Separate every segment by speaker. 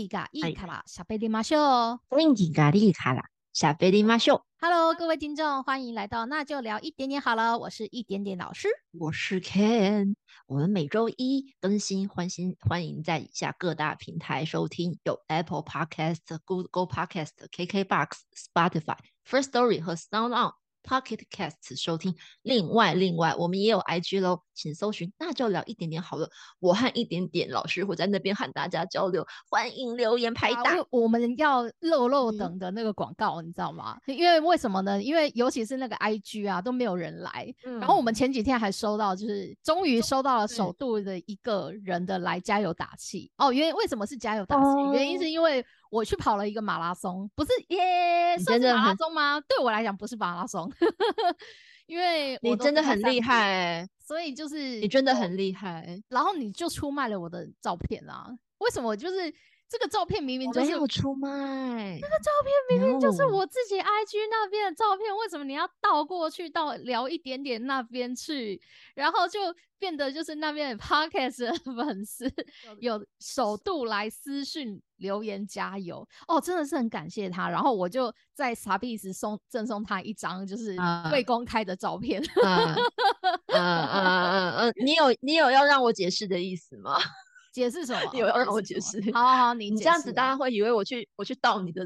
Speaker 1: 気がいいから喋りましょう。
Speaker 2: 元気がいいから喋りましょう。
Speaker 1: Hello，各位听众，欢迎来到那就聊一点点好了，我是一点点老师。
Speaker 2: 我是 Ken，我们每周一更新，欢迎欢迎在以下各大平台收听，有 Apple Podcast、Google Podcast、KKBox、Spotify、First Story 和 Sound On。 Pocket Cast 收听，另外另外我们也有 IG 喽，请搜寻那就聊一点点好了。我和一点点老师会在那边和大家交流，欢迎留言拍打。
Speaker 1: 啊我们要漏漏
Speaker 2: 嗯
Speaker 1: 等的那个广告，你知道吗？因为为什么呢？因为尤其是那个 IG 啊，都没有人来。然后我们前几天还收到，就是终于收到了首度的一个人的来加油打气。哦，原为什么是加油打气？原因
Speaker 2: 哦
Speaker 1: 是因为我去跑了一个马拉松，不是耶，算是马拉松吗？对我来讲不是马拉松，因为
Speaker 2: 你
Speaker 1: 我
Speaker 2: 真的很厉害欸
Speaker 1: 所以就是
Speaker 2: 你真的很厉害。
Speaker 1: 然后你就出卖了我的照片啊？为什么？就是这个照片明明
Speaker 2: 我
Speaker 1: 就是
Speaker 2: 没有出卖，
Speaker 1: 那个照片明明就是我自己 IG 那边的照片，为什么你要倒过去到聊一点点那边去，然后就变得就是那边的 Podcast 的粉丝有首度来私讯留言加油哦，真的是很感谢他。然后我就在傻逼时送赠送他一张就是
Speaker 2: 啊
Speaker 1: 未公开的照片。
Speaker 2: 嗯嗯嗯嗯嗯，你有你有要让我解释的意思吗？
Speaker 1: 解释什么？
Speaker 2: 你有要让我
Speaker 1: 解
Speaker 2: 解释？
Speaker 1: 好好好，你
Speaker 2: 你这样子，大家会以为我去我去盗你的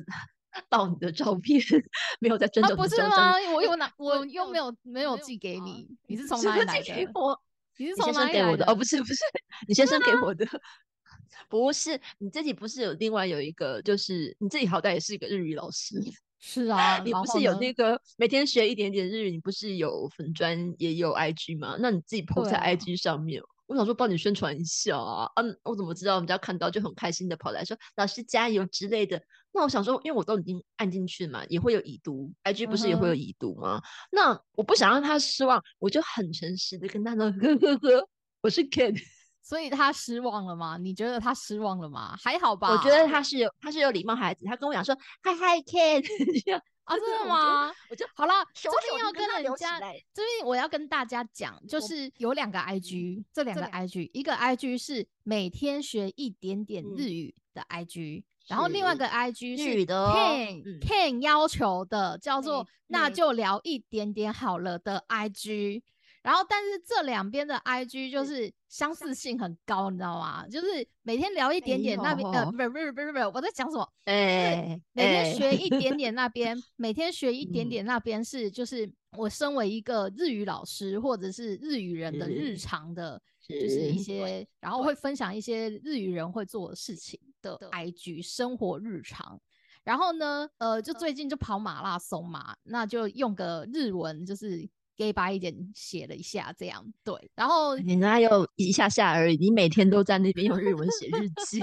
Speaker 2: 盗你的照片，没有在真
Speaker 1: 啊，不是吗？我又拿，
Speaker 2: 我
Speaker 1: 我又没有没有寄给你，你是从哪里来
Speaker 2: 寄给
Speaker 1: 的？
Speaker 2: 我，
Speaker 1: 你是从哪里来
Speaker 2: 的哦，不是不是，你先生给我的。不是你自己不是有另外有一个，就是你自己好歹也是一个日语老师，
Speaker 1: 是啊，
Speaker 2: 你不是有那个每天学一点点日语，你不是有粉专也有 IG 吗？那你自己 PO 在 IG 上面，我想说帮你宣传一下啊，嗯，我怎么知道人家看到就很开心的跑来说老师加油之类的？那我想说，因为我都已经按进去嘛，也会有已读，IG 不是也会有已读吗？那我不想让他失望，我就很诚实的跟他说，呵呵呵，我是 Ken，
Speaker 1: 所以他失望了吗？你觉得他失望了吗？还好吧？
Speaker 2: 我觉得他是有他是有礼貌孩子，他跟我讲说嗨嗨 Ken，
Speaker 1: 啊，真的
Speaker 2: 我就
Speaker 1: 吗？
Speaker 2: 我就
Speaker 1: 好了，这边要
Speaker 2: 跟
Speaker 1: 人家，这边我要跟大家讲，就是有两个 IG，这两个 IG，一个 IG 是每天学一点点
Speaker 2: 嗯
Speaker 1: 日语的 IG，然后另外一
Speaker 2: 是
Speaker 1: 个 IG 是 Ken
Speaker 2: 嗯
Speaker 1: Ken 要求的，叫做那就聊一点点好了的 IG。然后，但是这两边的 IG 就是相似性很高，你知道吗？就是每天聊一点点，那边呃，不是不是不是不是，我在讲什么？
Speaker 2: 哎，
Speaker 1: 每天
Speaker 2: 哎
Speaker 1: 学一点点 那边，每天学一点
Speaker 2: 嗯
Speaker 1: 点那边是就是我身为一个日语老师或者是日语人的日常的，就是一些，然后会分享一些日语人会做的事情的 IG 生活日常。然后呢，呃，就最近就跑马拉松嘛，那就用个日文，就是 gay 吧一点写了一下，这样对。然后
Speaker 2: 你那又一下下而已？你每天都在那边用日文写日记，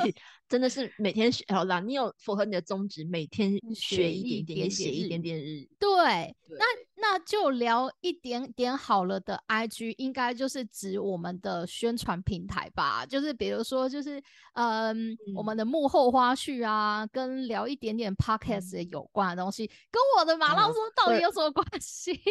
Speaker 2: 真的是每天学好啦。你有符合你的宗旨，每天
Speaker 1: 学
Speaker 2: 学
Speaker 1: 一
Speaker 2: 一点点，写一
Speaker 1: 日
Speaker 2: 点点日语。
Speaker 1: 对，
Speaker 2: 对
Speaker 1: 那那就聊一点点好了的 IG，应该就是指我们的宣传平台吧，就是比如说就是嗯，我们
Speaker 2: 嗯。
Speaker 1: 的幕后花絮啊，跟聊一点点 Podcast 有关的东西，跟我的马拉
Speaker 2: 嗯
Speaker 1: 松到底有什么关系？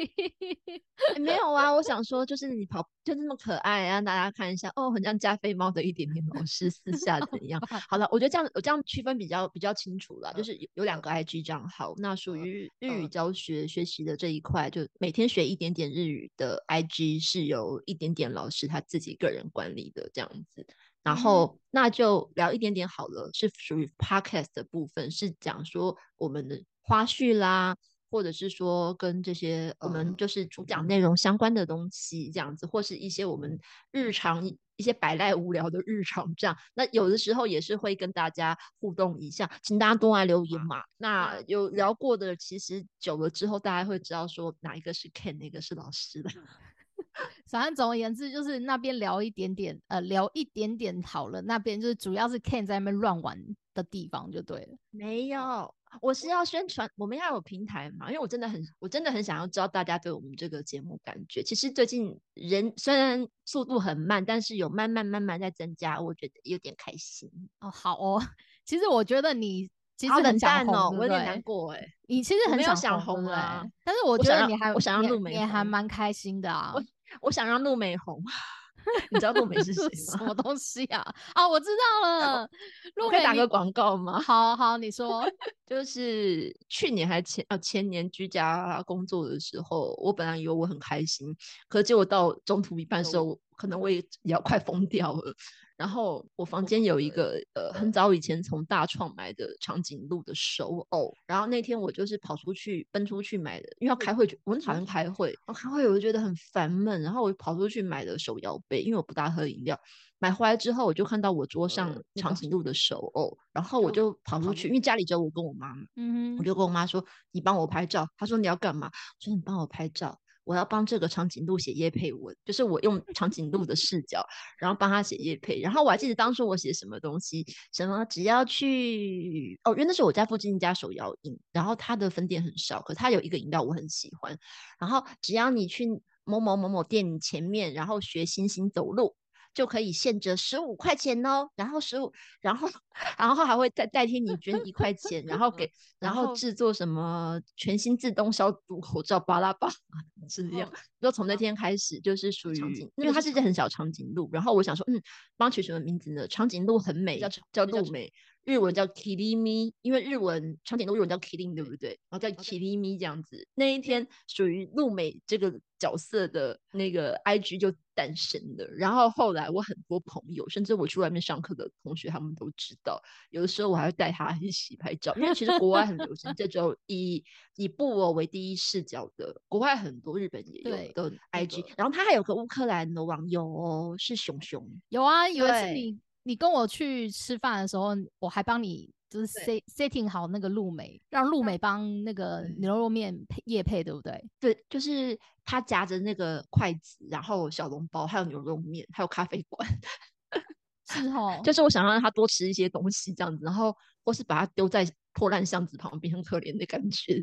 Speaker 2: 欸没有啊，我想说，就是你跑就那么可爱，让大家看一下哦，很像加菲猫的一点点老师私下怎样？好了，我觉得这样我这样区分比较比较清楚了，就是有有两个 IG 账号，那属于日语
Speaker 1: 嗯。
Speaker 2: 教学学习的这一块，就每天学一点点日语的 IG 是由一点点老师他自己个人管理的这样子。然
Speaker 1: 嗯
Speaker 2: 后那就聊一点点好了，是属于 podcast 的部分，是讲说我们的花絮啦，或者是说跟这些我们
Speaker 1: 嗯
Speaker 2: 就是主讲内容相关的东西这样子，或是一些我们日常一些摆赖无聊的日常这样。那有的时候也是会跟大家互动一下，请大家多来留言嘛。那有聊过的，其实久了之后，大家会知道说哪一个是 Ken，哪个是老师的。
Speaker 1: 反正总而言之，就是那边聊一点点，呃，聊一点点好了。那边就是主要是 Ken 在那边乱玩的地方就对了。
Speaker 2: 没有，我是要宣传，我们要有平台嘛，因为我真的很，我真的很想要知道大家对我们这个节目感觉。其实最近人虽然速度很慢，但是有慢慢慢慢在增加，我觉得有点开心。
Speaker 1: 哦，好哦。其实我觉得你其实很想红，
Speaker 2: 淡哦，我有点难过哎。
Speaker 1: 你其实很想
Speaker 2: 想红
Speaker 1: 对不对
Speaker 2: 啊
Speaker 1: 但是我觉得你还
Speaker 2: 我想让
Speaker 1: 你
Speaker 2: 陆美
Speaker 1: 你还蛮开心的啊。
Speaker 2: 我想让陆美红，你知道陆美是谁 吗什？
Speaker 1: 么东西啊？啊，我知道了，
Speaker 2: 我
Speaker 1: 陆美你
Speaker 2: 可以打个广告吗？
Speaker 1: 好好，你说，
Speaker 2: 就是去年还前啊前年居家工作的时候，我本来以为我很开心，可是结果到中途一半的时候，可能我也也要快疯掉了。然后我房间有一个呃很早以前从大创买的长颈鹿的手偶，然后那天我就是跑出去奔出去买的，因为要开会，我很讨厌开会，我开会我就觉得很烦闷，然后我跑出去买的手摇杯，因为我不大喝饮料。买回来之后，我就看到我桌上长颈鹿的手偶，然后我就跑出去，因为家里只有我跟我妈妈，
Speaker 1: 嗯哼，
Speaker 2: 我就跟我妈说：“你帮我拍照。”她说：“你要干嘛？”我说：“你帮我拍照，我要帮这个长颈鹿写叶配文，就是我用 长颈鹿的视角，然后帮他写叶配。然后我还记得当初我写什么东西，什么只要去哦，因为那是我家附近一家手摇饮，然后它的分店很少，可它有一个饮料我很喜欢。然后只要你去某某某某店前面，然后学星星走路。”就可以现折十五块钱哦，然后十五，然后 然后还会再代替你捐一块钱，然后给，然后制作什么全新自动消毒口罩，巴拉巴拉是这样。就从那天开始，就是属于，因为它是一只很小长颈鹿，然后我想说，嗯，帮取什么名字呢？长颈鹿很美，叫叫鹿美。日文叫 Kirimi，因为日文长颈鹿日文叫 Kirin，对不对？然后叫 Kirimi 这样子。那一天属于露美这个角色的那个 IG 就诞生了。然后后来我很多朋友，甚至我去外面上课的同学，他们都知道。有的时候我还会带他一起拍照，因为其实国外很流行这种以以布偶为第一视角的，国外很多日本也有的 IG。然后他还有个乌克兰的网友哦，是熊熊。
Speaker 1: 有啊，有一次你。你跟我去吃饭的时候，我还帮你就是 set setting 好那个露美，让露美帮那个牛肉面配叶配，对不对？
Speaker 2: 对，就是他夹着那个筷子，然后小笼包，还有牛肉面，还有咖啡馆，
Speaker 1: 是哦。
Speaker 2: 就是我想让他多吃一些东西这样子，然后或是把他丢在破烂箱子旁边，很可怜的感觉。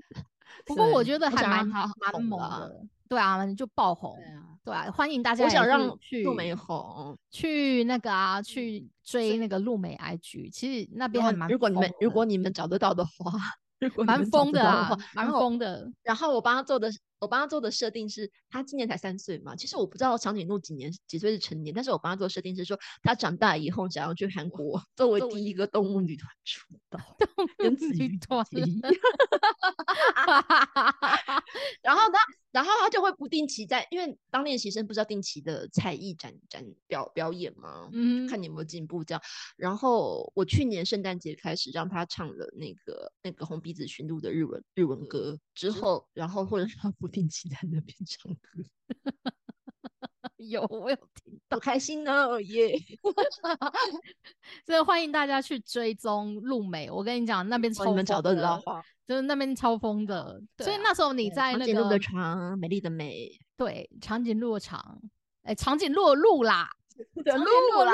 Speaker 1: 不过我觉得还蛮
Speaker 2: 蛮
Speaker 1: 猛的。对啊，你就爆红，对啊，欢迎大家。
Speaker 2: 我想让
Speaker 1: 去
Speaker 2: 陆美红，
Speaker 1: 去那个啊，去追那个陆美 IG，其实那边还蛮。
Speaker 2: 如果你们如果你们找得到的话，
Speaker 1: 蛮疯的啊，蛮疯的。
Speaker 2: 然后我帮他做的。我帮他做的设定是，他今年才三岁嘛。其实我不知道长颈鹿几年几岁是成年，但是我帮他做设定是说，他长大以后想要去韩国作为第一个动物女团出道，跟子瑜团。然后呢，然后他就会不定期在，因为当练习生不是要定期的才艺展展表表演吗？嗯，看你有没有进步这样。然后我去年圣诞节开始让他唱了那个那个红鼻子驯鹿的日文日文歌之后，然后或者他不。定期在那边唱歌，
Speaker 1: 有我有听
Speaker 2: 到，开心哦耶！
Speaker 1: 所以欢迎大家去追踪路美。我跟你讲，那边超疯
Speaker 2: 的，
Speaker 1: 就是那边超疯的。所以那时候你在那个长
Speaker 2: 颈鹿的长，美丽的美，
Speaker 1: 对，长颈鹿的长，哎，长颈鹿鹿啦。
Speaker 2: 的路啦，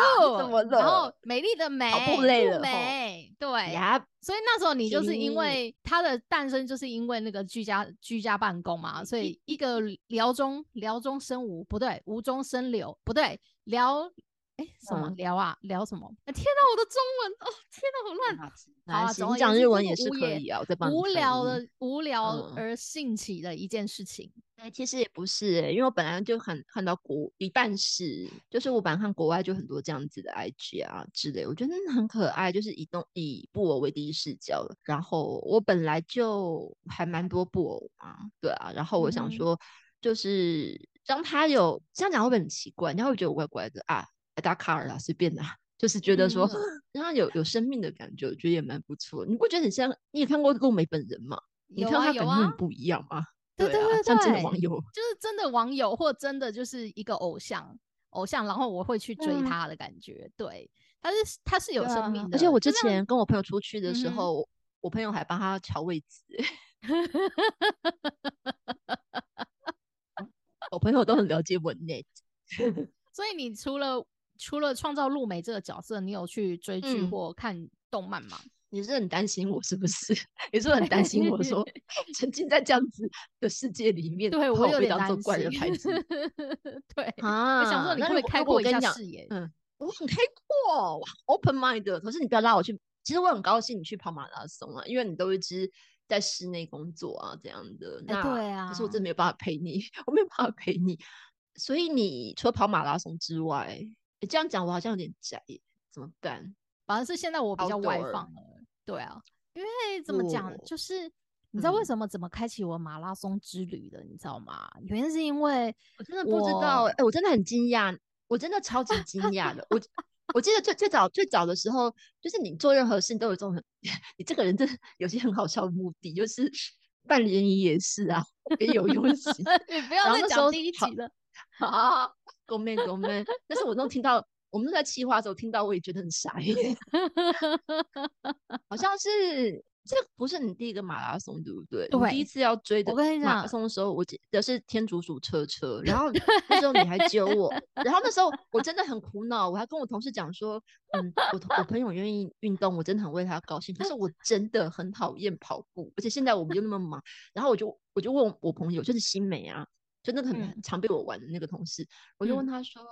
Speaker 1: 然后美丽的美，
Speaker 2: 不累了，
Speaker 1: 美对，所以那时候你就是因为它的诞生，就是因为那个居家居家办公嘛，所以一个聊中聊中生无不对，无中生有不对，辽哎什么聊啊聊什么？天哪，我的中文哦，天哪，好乱。
Speaker 2: 好啊，你讲日文也是可以啊，我在帮
Speaker 1: 无聊的无聊而兴起的一件事情。
Speaker 2: 哎，其实也不是，因为我本来就很看到国一半是，就是我本来看国外就很多这样子的 IG 啊之类，我觉得很可爱，就是以动以布偶为第一视角。然后我本来就还蛮多布偶嘛，对啊。然后我想说，就是让他有这样讲会不会很奇怪？你会觉得我怪怪的啊？打卡尔啊，随便啦，就是觉得说让他有有生命的感觉，我觉得也蛮不错。你不觉得很像？你也看过陆美本人吗？你看他感觉很不一样吗？
Speaker 1: 对对对，
Speaker 2: 像真的网友，
Speaker 1: 就是真的网友，或真的就是一个偶像，偶像，然后我会去追他的感觉。对，他是他是有生命的。
Speaker 2: 而且我之前跟我朋友出去的时候，我朋友还帮他调位置。我朋友都很了解我 net。
Speaker 1: 所以你除了除了创造露美这个角色，你有去追剧或看动漫吗？
Speaker 2: 你是很担心我是不是？你是很担心我说 沉浸在这样子的世界里面，
Speaker 1: 对我有点
Speaker 2: 当做怪人孩子。
Speaker 1: 对啊，我想说你会开阔一下视野。
Speaker 2: 嗯，我很开阔，open mind。可是你不要拉我去。其实我很高兴你去跑马拉松啊，因为你都一直在室内工作啊，这样的。
Speaker 1: 那对啊。
Speaker 2: 可是我真的没有办法陪你，我没有办法陪你。所以你除了跑马拉松之外，你这样讲我好像有点宅，怎么办？
Speaker 1: 反而是现在我比较外放了，对啊，因为怎么讲，
Speaker 2: 哦
Speaker 1: 就是你知道为
Speaker 2: 嗯
Speaker 1: 什么怎么开启我马拉松之旅的，你知道吗？原因是因为
Speaker 2: 我真的不知道，
Speaker 1: 我
Speaker 2: 哎、我真的很惊讶，我真的超级惊讶的。我我记得最最早最早的时候，就是你做任何事都有这种很，你这个人真的有些很好笑的目的，就是办联谊也是啊，也有用心。
Speaker 1: 你不要再讲第一集了，
Speaker 2: 啊，狗妹狗妹，但是我那时候听到我们都在气话的时候听到，我也觉得很傻眼，好像是这不是你第一个马拉松对不对？你第一次要追的马拉松的时候，我记得是天竺鼠车车，然后 那时候你还揪我，然后那时候我真的很苦恼，我还跟我同事讲说，嗯，我我朋友愿意运动，我真的很为他高兴，可是我真的很讨厌跑步，而且现在我们又那么忙，然后我就我就问我朋友，就是新美啊，就那个很
Speaker 1: 嗯
Speaker 2: 常被我玩的那个同事，我就问
Speaker 1: 嗯
Speaker 2: 他说：“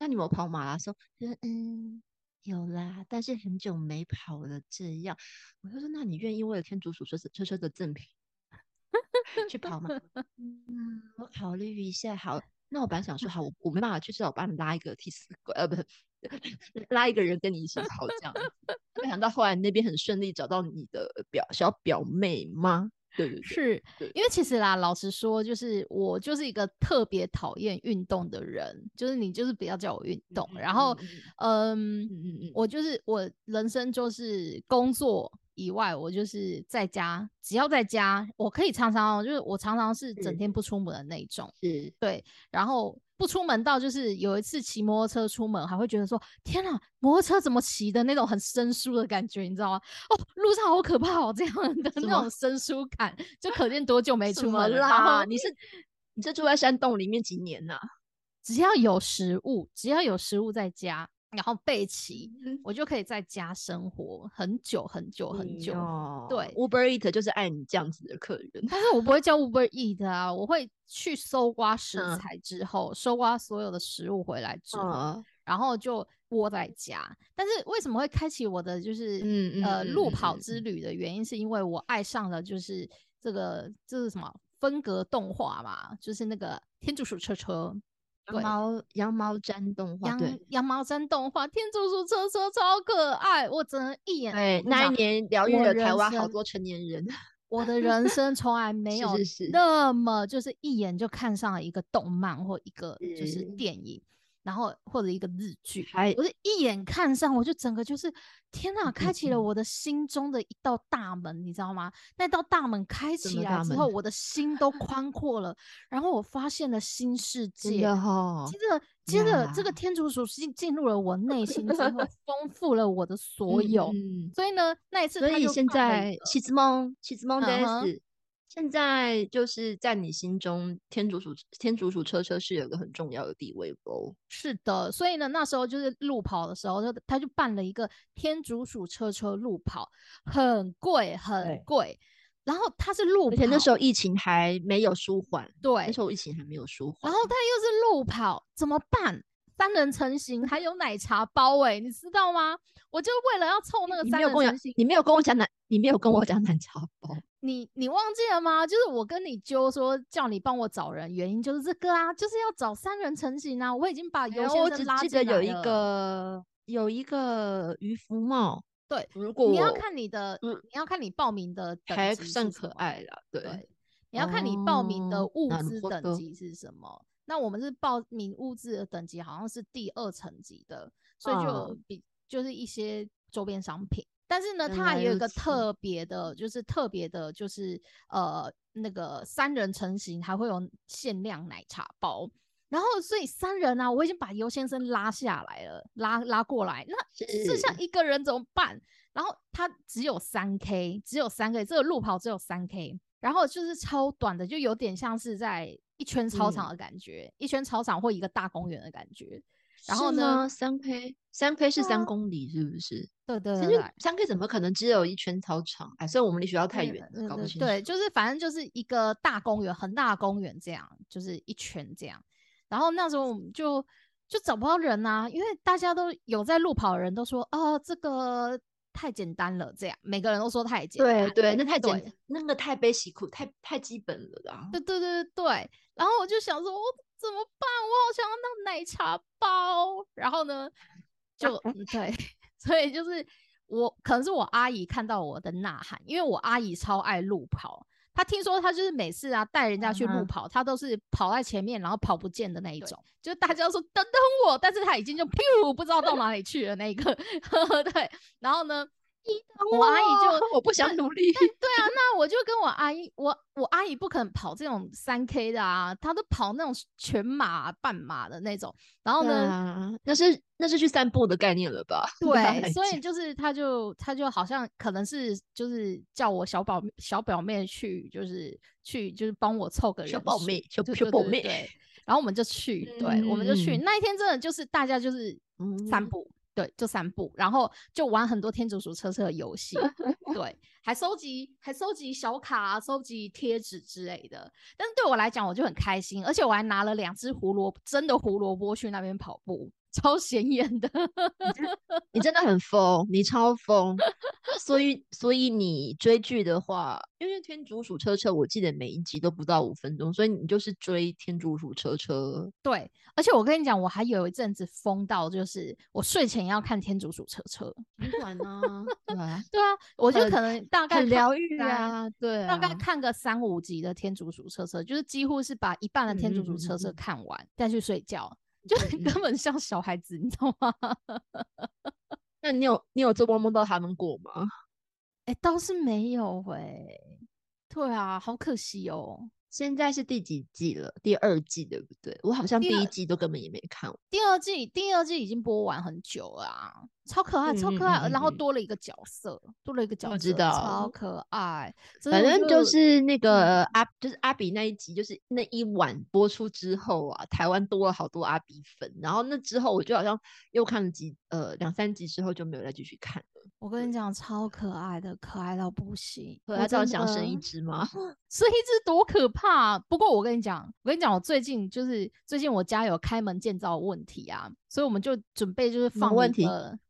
Speaker 2: 那你有跑马拉松？”他说：“嗯，有啦，但是很久没跑了。”这样，我就说：“那你愿意为了天竺鼠车车车的赠品 去跑吗？”嗯，我考虑一下。好，那我本来想说，好，我我没办法去，至少我帮你拉一个替死鬼，呃，不是拉一个人跟你一起跑这样子。没想到后来那边很顺利找到你的表小表妹吗？对对对，
Speaker 1: 是因为其实啦，老实说，就是我就是一个特别讨厌运动的人，就是你就是不要叫我运动，
Speaker 2: 嗯
Speaker 1: 然后
Speaker 2: 嗯
Speaker 1: 我就是我人生就是工作以外，我就是在家，只要在家，我可以常常就是我常常是整天不出门的那一种，
Speaker 2: 是。
Speaker 1: 对，然后不出门到就是有一次骑摩托车出门，还会觉得说天哪，摩托车怎么骑的那种很生疏的感觉，你知道吗？哦，路上好可怕哦，这样的 那种生疏感，就可见多久没出门了。然？
Speaker 2: 你是你是住在山洞里面几年呐、
Speaker 1: 只要有食物，只要有食物在家，然后备齐，
Speaker 2: 嗯
Speaker 1: 我就可以在家生活很久很久很久。对
Speaker 2: ，Uber Eat 就是爱你这样子的客人。
Speaker 1: 但是我不会 叫 Uber Eat 啊，我会去搜刮食
Speaker 2: 嗯
Speaker 1: 材之后，搜刮所有的食物回来之后，
Speaker 2: 嗯
Speaker 1: 然后就窝在家。但是为什么会开启我的就是呃路跑
Speaker 2: 嗯
Speaker 1: 之旅的原因，是因为我爱上了就是这个这是什么分格动画嘛，就是那个天竺鼠车车。
Speaker 2: 羊毛羊毛毡动画，
Speaker 1: 羊
Speaker 2: 对
Speaker 1: 羊。毛毡动画，天竺鼠车车超可爱，我只能一眼
Speaker 2: 对，那一年疗愈
Speaker 1: 我
Speaker 2: 了台湾好多成年人。
Speaker 1: 我的人生从来 没有那么就是一眼就看上了一个动漫或一个就是
Speaker 2: 是。
Speaker 1: 电影，然后或者一个日剧，
Speaker 2: 还
Speaker 1: 我是一眼看上，我就整个就是天呐，开启了
Speaker 2: 嗯
Speaker 1: 我的心中的一道大门，你知道吗？那道大门开
Speaker 2: 什
Speaker 1: 起来之后，我的心都宽阔了，然后我发现了新世
Speaker 2: 真
Speaker 1: 界。接，着，接着这个天竺鼠进进入了我内心之后，丰富了我的所有。
Speaker 2: 嗯嗯
Speaker 1: 所以呢，那一次
Speaker 2: 所以现在西之梦西之梦
Speaker 1: 嗯哼
Speaker 2: DS，现在就是在你心中，天竺鼠天竺鼠车车是有一个很重要的地位哦。
Speaker 1: 是的，所以呢，那时候就是路跑的时候，就他就办了一个天竺鼠车车路跑，很贵，很贵。然后他是路跑，
Speaker 2: 而且那时候疫情还没有舒缓，对那
Speaker 1: 对
Speaker 2: 时，候疫情还没有舒缓。
Speaker 1: 然后他又是路跑，怎么办？三人成行，还有奶茶包哎、你知道吗？我就为了要凑那个三人成行，，
Speaker 2: 你没有跟我讲奶，你没有跟我讲奶茶包。
Speaker 1: 你你忘记了吗？就是我跟你揪说叫你帮我找人，原因就是这个啊，就是要找三人成行啊。我已经把尤
Speaker 2: 然后我只
Speaker 1: 先生拉
Speaker 2: 记得有一
Speaker 1: 进来了
Speaker 2: 个有一个渔夫帽，
Speaker 1: 对，
Speaker 2: 如果
Speaker 1: 你要
Speaker 2: 我
Speaker 1: 看你的，
Speaker 2: 嗯
Speaker 1: 你要看你报名的等
Speaker 2: 还
Speaker 1: 级是
Speaker 2: 算
Speaker 1: 什么
Speaker 2: 可爱啦，对。
Speaker 1: 对，你要看你报名的
Speaker 2: 哦
Speaker 1: 物
Speaker 2: なる
Speaker 1: 资
Speaker 2: ほど
Speaker 1: 等级是什么。那我们是报名物资的等级好像是第二层级的，所以就有
Speaker 2: 嗯
Speaker 1: 比就是一些周边商品。 但是呢，它还有一个特别的，就是特别的，就是呃那个三人成型还会有限量奶茶包。然后，所以三人啊，我已经把尤先生拉下来了，拉拉过来。那剩下一个人怎么办？然后他只有三 K，只有三 K，这个路跑只有三 K，然后就是超短的，就有点像是在一圈操场
Speaker 2: 嗯
Speaker 1: 的感觉，一圈操场或一个大公园的感觉。然后呢？
Speaker 2: 三 K 三 K 是三公里，是不是？
Speaker 1: 对对
Speaker 2: 其实三 K 怎么可能只有一圈操场？哎，所以我们离学校太远了，
Speaker 1: 对
Speaker 2: 搞不清
Speaker 1: 对对，就是反正就是一个大公园，很大的公园这样，就是一圈这样。然后那时候我们就就找不到人啊，因为大家都有在路跑的人都说，哦，这个太简单了，这样每个人都说太简单。
Speaker 2: 对对，那太简
Speaker 1: 对，
Speaker 2: 那个太悲喜苦，太太基本了啦。
Speaker 1: 对对对对对，然后我就想说，我这怎么办？我好想要那奶茶包。然后呢，就对，所以就是我可能是我阿姨看到我的呐喊，因为我阿姨超爱路跑。她听说她就是每次啊带人家去路跑，她都是跑在前面，然后跑不见的那一种，就大家说等等我，但是她已经就 噗不知道到哪里去了那一个，对，然后呢？我阿姨就
Speaker 2: 我 不想努力，
Speaker 1: 对啊，那我就跟我阿姨，我我阿姨不可能跑这种三 K 的啊，她都跑那种全马、半马的那种。然后呢，
Speaker 2: 那是那是去散步的概念了吧？
Speaker 1: 对，所以就是她就她就好像可能是就是叫我小宝小表妹去，就是去就是帮我凑个人
Speaker 2: 小表妹小小表妹，
Speaker 1: 对。然后我们就去，对，我们就去那一天，真的就是大家就是散步。对，就散步，然后就玩很多天竺鼠车车的游戏，对，还收集还收集小卡、收集贴纸之类的。但是对我来讲，我就很开心，而且我还拿了两只胡萝卜真的胡萝卜去那边跑步。超显眼的，
Speaker 2: 你真的很疯，你超疯。所以，所以你追剧的话，因为《天竺鼠车车》，我记得每一集都不到五分钟，所以你就是追《天竺鼠车车》。
Speaker 1: 对，而且我跟你讲，我还有一阵子疯到，就是我睡前要看《天竺鼠车车》。
Speaker 2: 很短啊，对啊，
Speaker 1: 对啊，我就可能大概
Speaker 2: 疗愈啊，对，
Speaker 1: 大概看个三五集的《天竺鼠车车》，就是几乎是把一半的《天竺鼠车车》看完再去睡觉。就根本像小孩子，你知道吗？
Speaker 2: 那你有你有做梦梦到他们过吗？
Speaker 1: 哎，倒是没有哎。对啊，好可惜哦。
Speaker 2: 现在是第几季了？第二季对不对？我好像第一季都根本也没看。
Speaker 1: 第二季，第二季已经播完很久了，超可爱，超可爱。然后多了一个角色，多了一个角色，
Speaker 2: 知道，
Speaker 1: 超可爱。
Speaker 2: 反正就是那个阿，就是阿比那一集，就是那一晚播出之后啊，台湾多了好多阿比粉。然后那之后，我就好像又看了几呃两三集之后，就没有再继续看了。
Speaker 1: 我跟你讲，超可爱的，可爱到不行。
Speaker 2: 我知道想生一只吗？
Speaker 1: 生一只多可怕！不过我跟你讲，我跟你讲，我最近就是最近我家有开门建造问题啊，所以我们就准备就是放
Speaker 2: 问题。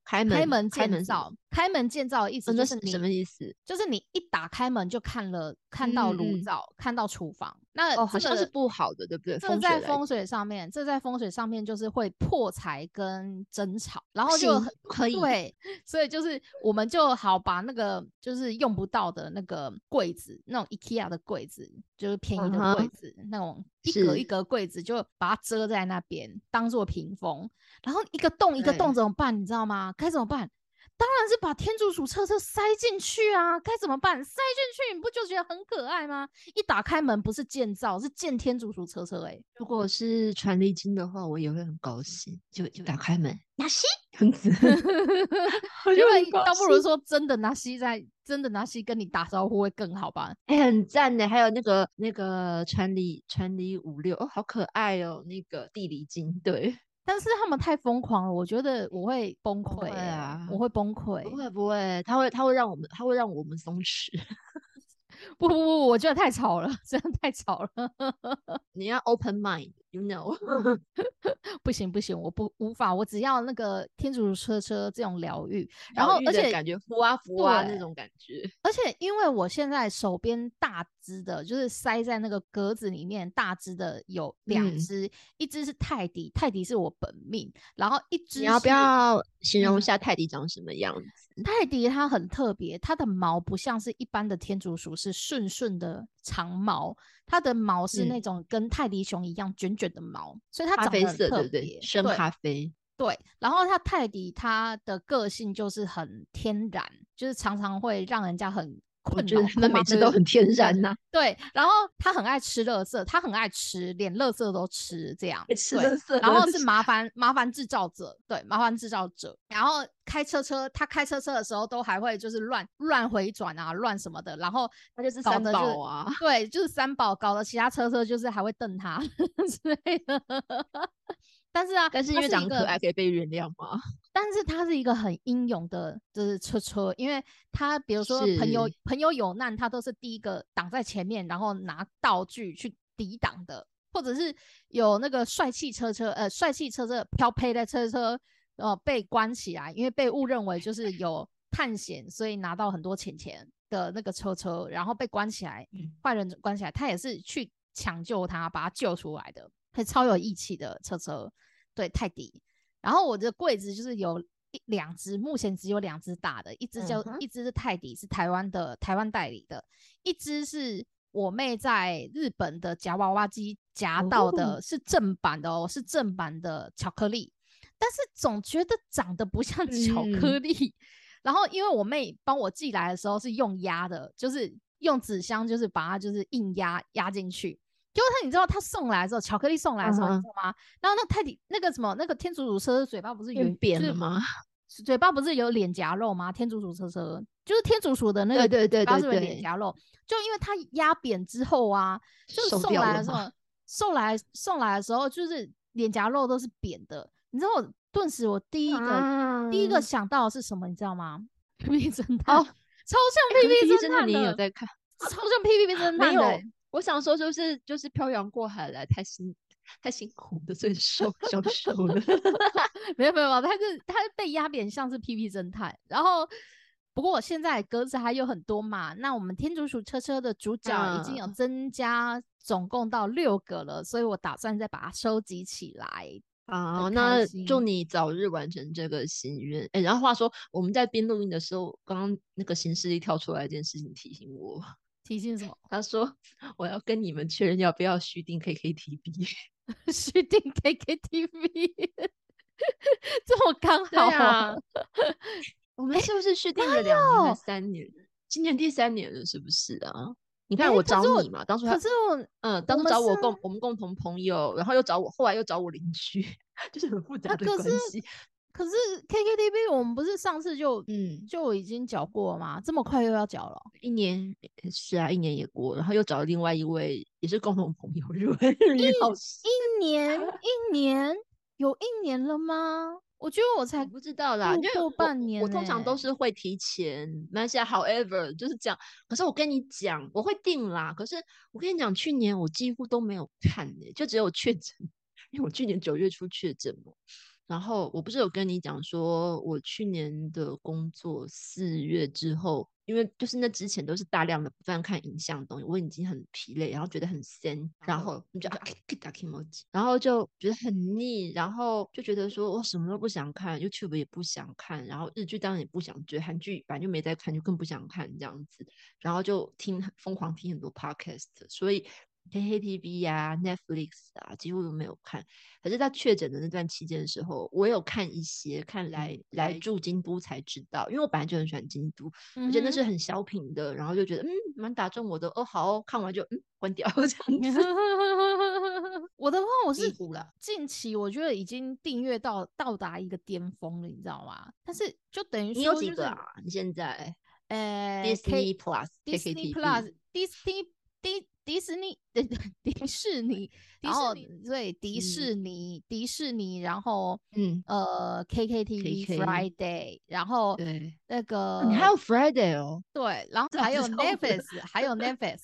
Speaker 1: 开门开门建造，开门建造的意思就是
Speaker 2: 什么意思？
Speaker 1: 就是你一打开门就看了看到炉灶，看到厨房。那
Speaker 2: 哦，好像是不好的，对不对？
Speaker 1: 这在风水上面，这在风水上面就是会破财跟争吵，然后就
Speaker 2: 可以
Speaker 1: 对，所以就是我们就好把那个就是用不到的那个柜子，那种 IKEA 的柜子，就是便宜的柜子，那种一格一格柜子，就把它遮在那边当做屏风。然后一个洞一个洞怎么办？你知道吗？该怎么办？当然是把天竺鼠车车塞进去啊！该怎么办？塞进去你不就觉得很可爱吗？一打开门不是建造，是建天竺鼠车车。哎，
Speaker 2: 如果是传力金的话，我也会很高兴。就就打开门，纳西样子，
Speaker 1: 因为倒不如说真的纳西在，真的纳西跟你打招呼会更好吧？
Speaker 2: 哎，很赞的。还有那个那个传力传力五六哦，好可爱哦，那个地理金对。
Speaker 1: 但是他们太疯狂了，我觉得我会崩溃啊！我会崩溃。
Speaker 2: 不会不会，他会他会让我们他会让我们松弛。
Speaker 1: 不不不，我觉得太吵了，这样太吵了。
Speaker 2: 你要 open mind，you know？
Speaker 1: 不行不行，我不无法，我只要那个天竺车车这种疗愈，然后而且
Speaker 2: 感觉浮啊浮啊那种感觉。
Speaker 1: 而且因为我现在手边大只的，就是塞在那个格子里面大只的有两只，一只是泰迪，泰迪是我本命，然后一只
Speaker 2: 你要不要形容一下泰迪长什么样子？
Speaker 1: 泰迪它很特别，它的毛不像是一般的天竺鼠，是顺顺的长毛，它的毛是那种跟泰迪熊一样卷卷的毛，所以它长得很特别，
Speaker 2: 深咖啡。
Speaker 1: 对，然后他泰迪他的个性就是很天然，就是常常会让人家很。
Speaker 2: 我觉得他们每次都很天然呐。
Speaker 1: 对，然后他很爱吃垃圾，他很爱吃，连垃圾都吃，这样。
Speaker 2: 吃垃圾。
Speaker 1: 然后是麻烦麻烦制造者，对，麻烦制造者。然后开车车，他开车车的时候都还会就是乱乱回转啊，乱什么的。然后
Speaker 2: 他就是三宝啊。
Speaker 1: 对，就是三宝，搞得其他车车就是还会瞪他 之类的。但是啊，
Speaker 2: 但是因为长得可爱可以被原谅吗？
Speaker 1: 但是他是一个很英勇的，就是车车，因为他比如说朋友朋友有难，他都是第一个挡在前面，然后拿道具去抵挡的，或者是有那个帅气车车，呃，帅气车车飘配的车车，呃，被关起来，因为被误认为就是有探险，所以拿到很多钱钱的那个车车，然后被关起来，坏人关起来，他也是去抢救他，把他救出来的。可以超有义气的车车，对泰迪。然后我的柜子就是有一两只，目前只有两只大的，一只叫、
Speaker 2: 嗯
Speaker 1: 一只是泰迪，是台湾的台湾代理的，一只是我妹在日本的夹娃娃机夹到的，
Speaker 2: 哦
Speaker 1: 是正版的哦，是正版的巧克力，但是总觉得长得不像巧克
Speaker 2: 嗯
Speaker 1: 力。然后因为我妹帮我寄来的时候是用压的，就是用纸箱，就是把它就是硬压压进去。结果他，你知道他送来的时候，巧克力送来的时候，你
Speaker 2: 嗯
Speaker 1: 知道吗？然后那泰迪那个什么那个天竺鼠车车嘴巴不是有
Speaker 2: 扁
Speaker 1: 就 是
Speaker 2: 了吗？
Speaker 1: 嘴巴不是有脸颊肉吗？天竺鼠车车就是天竺鼠的那个
Speaker 2: 对对对
Speaker 1: 嘴巴是不是有
Speaker 2: 对
Speaker 1: 脸颊肉？就因为它压扁之后啊，就是送来的时候，送来送来的时候，就是脸颊肉都是扁的。你知道我顿时我第一个、第一个
Speaker 2: 啊
Speaker 1: 想到的是什么？你知道吗？P P 侦探，
Speaker 2: 哦
Speaker 1: 超像
Speaker 2: 哎
Speaker 1: P
Speaker 2: 可是
Speaker 1: P 侦探
Speaker 2: 的 你有，在看？
Speaker 1: 超像 P P 侦探的欸。，
Speaker 2: 我想说就是就是漂洋过海来，太辛太辛苦的，所以瘦消瘦了。
Speaker 1: 没有没有，他是他是被压扁，像是 P P 侦探。然后，不过我现在格子还有很多嘛。那我们天竺鼠车车的主角已经有
Speaker 2: 嗯
Speaker 1: 增加，总共到六个了，所以我打算再把它收集起来。
Speaker 2: 好，那祝你早日完成这个心愿。哎，然后话说，我们在边录音的时候，刚刚那个行事历跳出来一件事情提醒我，
Speaker 1: 提醒什么？
Speaker 2: 他说我要跟你们确认要不要续订 KKTV。
Speaker 1: 续订 KKTV，这么刚好
Speaker 2: 啊，我们是不是续订了两年三年？今年第三年了，是不是啊？你看我找你嘛，当初他
Speaker 1: 可是我
Speaker 2: 嗯，当初找我共我们共同朋友，然后又找我，后来又找我邻居，就是很复杂的关系。
Speaker 1: 可是 KKTV 我们不是上次就
Speaker 2: 嗯，
Speaker 1: 就已经缴过了吗？这么快又要缴了？
Speaker 2: 一年是啊，一年也过，然后又找了另外一位也是共同朋友日文日老师。
Speaker 1: 一年一年有一年了吗？我觉得我才
Speaker 2: 不知道啦，因为我
Speaker 1: 半年
Speaker 2: 我通常都
Speaker 1: 欸
Speaker 2: 是会提前，马来西亚 however 就是这样。可是我跟你讲，我会定啦。可是我跟你讲，去年我几乎都没有看呢、就只有确诊，因为我去年九月初确诊嘛。然后我不是有跟你讲说，我去年的工作四月之后，因为就是那之前都是大量的不断看影像的东西，我已经很疲累，然后觉得很闲，然后你就啊打 emoji，然后就觉得很腻，然后就觉得说我什么都不想看，YouTube 也不想看，然后日剧当然也不想追，韩剧反正就没在看，就更不想看这样子，然后就听很疯狂听很多 podcast，所以 KKTV 呀、Netflix 啊，几乎都没有看。可是，在确诊的那段期间的时候，我有看一些，看来来
Speaker 1: 来
Speaker 2: 住京都才知道，因为我本来就很喜欢京都，
Speaker 1: 嗯
Speaker 2: 而且那是很小品的，然后就觉得嗯蛮打中我的，哦好哦看完就嗯关掉 这样子，
Speaker 1: 我的话，我是。近期我觉得已经订阅到到达一个巅峰了，你知道吗？但是就等于
Speaker 2: 你有
Speaker 1: 说就是
Speaker 2: 几个啊？你现在
Speaker 1: 呃
Speaker 2: Disney Plus、
Speaker 1: Disney
Speaker 2: KKTV
Speaker 1: Plus、Disney、迪迪士尼、迪士尼，然后对迪士尼、迪士尼，然后
Speaker 2: 嗯。
Speaker 1: 呃 KKTV、Friday，然后
Speaker 2: 对，
Speaker 1: 那个
Speaker 2: 哦你还有 Friday 哦，
Speaker 1: 对，然后还有 Netflix，还有 Netflix，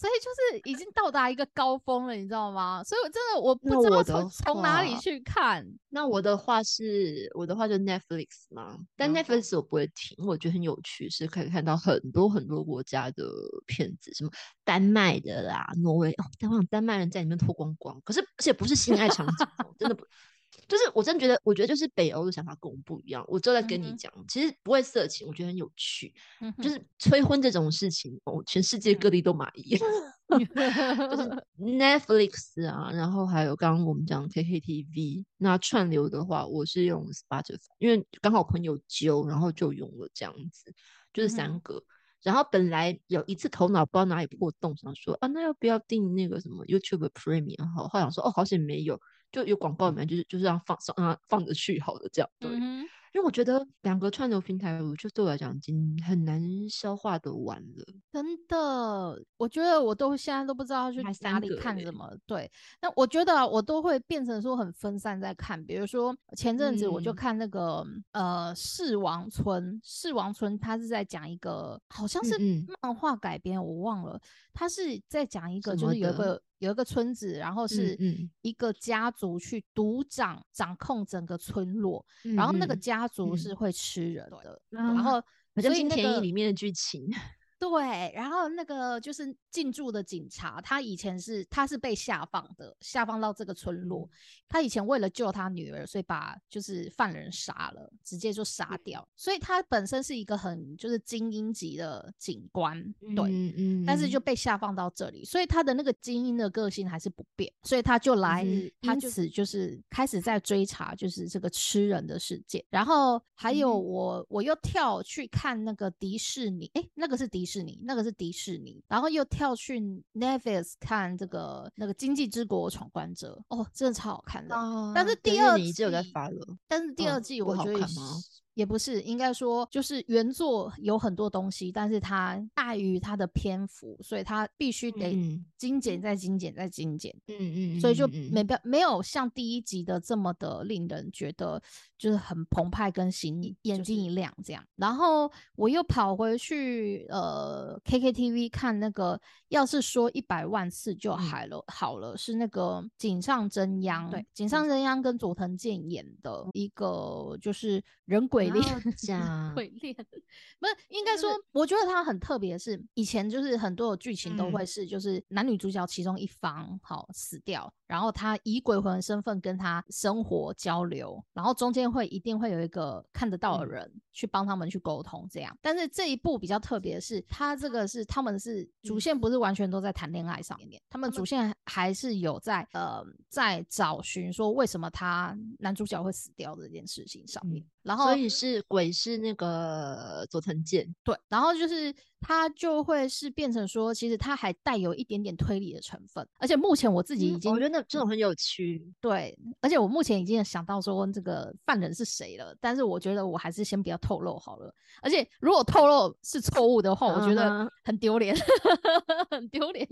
Speaker 1: 所以就是已经到达一个高峰了，你知道吗？所以我真的我不知道从从哪里去看。
Speaker 2: 那我的话是，我的话就 Netflix 嘛，但 Netflix 我不会听，我觉得很有趣，是可以看到很多很多国家的片子，什么丹麦的啦、挪威哦，但我想丹麦人在里面脱光光，可是而且不是性爱场景哦，真的不，就是我真的觉得，我觉得就是北欧的想法跟我们不一样。我就在跟你讲，其实不会色情，我觉得很有趣，
Speaker 1: 嗯
Speaker 2: 就是催婚这种事情，哦，全世界各地都满意。就是 Netflix 啊，然后还有刚刚我们讲 KKTV，那串流的话，我是用 Spotify，因为刚好朋友揪，然后就用了这样子，就是三个。然后本来有一次头脑不知道哪里破洞，想说啊，那要不要订那个什么 YouTube Premium？好，后来想说哦，好险没有，就有广告里面就是就是让放上让它放着去好了，这样对。
Speaker 1: 嗯
Speaker 2: 因为我觉得两个串流平台，我觉得对我来讲已经很难消化的完了。
Speaker 1: 真的，我觉得我都现在都不知道要去
Speaker 2: 还
Speaker 1: 哪里看什么。对，那我觉得啊我都会变成说很分散在看，比如说前阵子我就
Speaker 2: 嗯
Speaker 1: 看那个、呃《世王村》，《世王村》它是在讲一个好像是漫画改编，我忘了，它是在讲一个就是有一个有一个村子，然后是
Speaker 2: 嗯。
Speaker 1: 一个家族去独掌掌控整个村落，然后那个
Speaker 2: 嗯
Speaker 1: 家族
Speaker 2: 嗯。
Speaker 1: 是会吃人的，
Speaker 2: 啊
Speaker 1: 然后
Speaker 2: 好像金田一
Speaker 1: 所以那个
Speaker 2: 里面的剧情。
Speaker 1: 对，然后那个就是进驻的警察，他以前是他是被下放的，下放到这个村落。他以前为了救他女儿，所以把就是犯人杀了，直接就杀掉。所以他本身是一个很就是精英级的警官，对，
Speaker 2: 嗯嗯，
Speaker 1: 但是就被下放到这里，所以他的那个精英的个性还是不变，所以他就来，他因此就是开始在追查就是这个吃人的事件。然后还有我我又跳去看那个迪士尼，哎，那个是迪士尼，那个是迪士尼，然后又跳去 Netflix 看这个那个《经济之国闯关者》，哦，真的超好看的。但是第二季
Speaker 2: 只有在发了，
Speaker 1: 但是第二季我觉得
Speaker 2: 吗？
Speaker 1: 也不是，应该说就是原作有很多东西，但是它碍于它的篇幅，所以它必须得精简再精简再精简。
Speaker 2: 嗯嗯，
Speaker 1: 所以就没必没有像第一集的这么的令人觉得就是很澎湃跟心眼睛一亮这样。然后我又跑回去呃 KKTV 看那个，要是说一百万次就好了好了，是那个井上真央对井上真央跟佐藤健演的一个就是人鬼。恋
Speaker 2: 讲
Speaker 1: 会练，不是 应该说，我觉得它很特别。是以前就是很多的剧情都会是，就是男女主角其中一方好死掉，然后他以鬼魂身份跟他生活交流，然后中间会一定会有一个看得到的人去帮他们去沟通这样。但是这一部比较特别的是，他这个是他们是主线不是完全都在谈恋爱上面，他们主线还是有在呃在找寻说为什么他男主角会死掉这件事情上面。然后
Speaker 2: 所以是鬼是那个佐藤健，
Speaker 1: 对，然后就是他就会是变成说，其实它还带有一点点推理的成分，而且目前我自己已经
Speaker 2: 我觉得这种很有趣，
Speaker 1: 对，而且我目前已经想到说这个犯人是谁了，但是我觉得我还是先不要透露好了，而且如果透露是错误的话，我觉得很丢脸，很丢脸。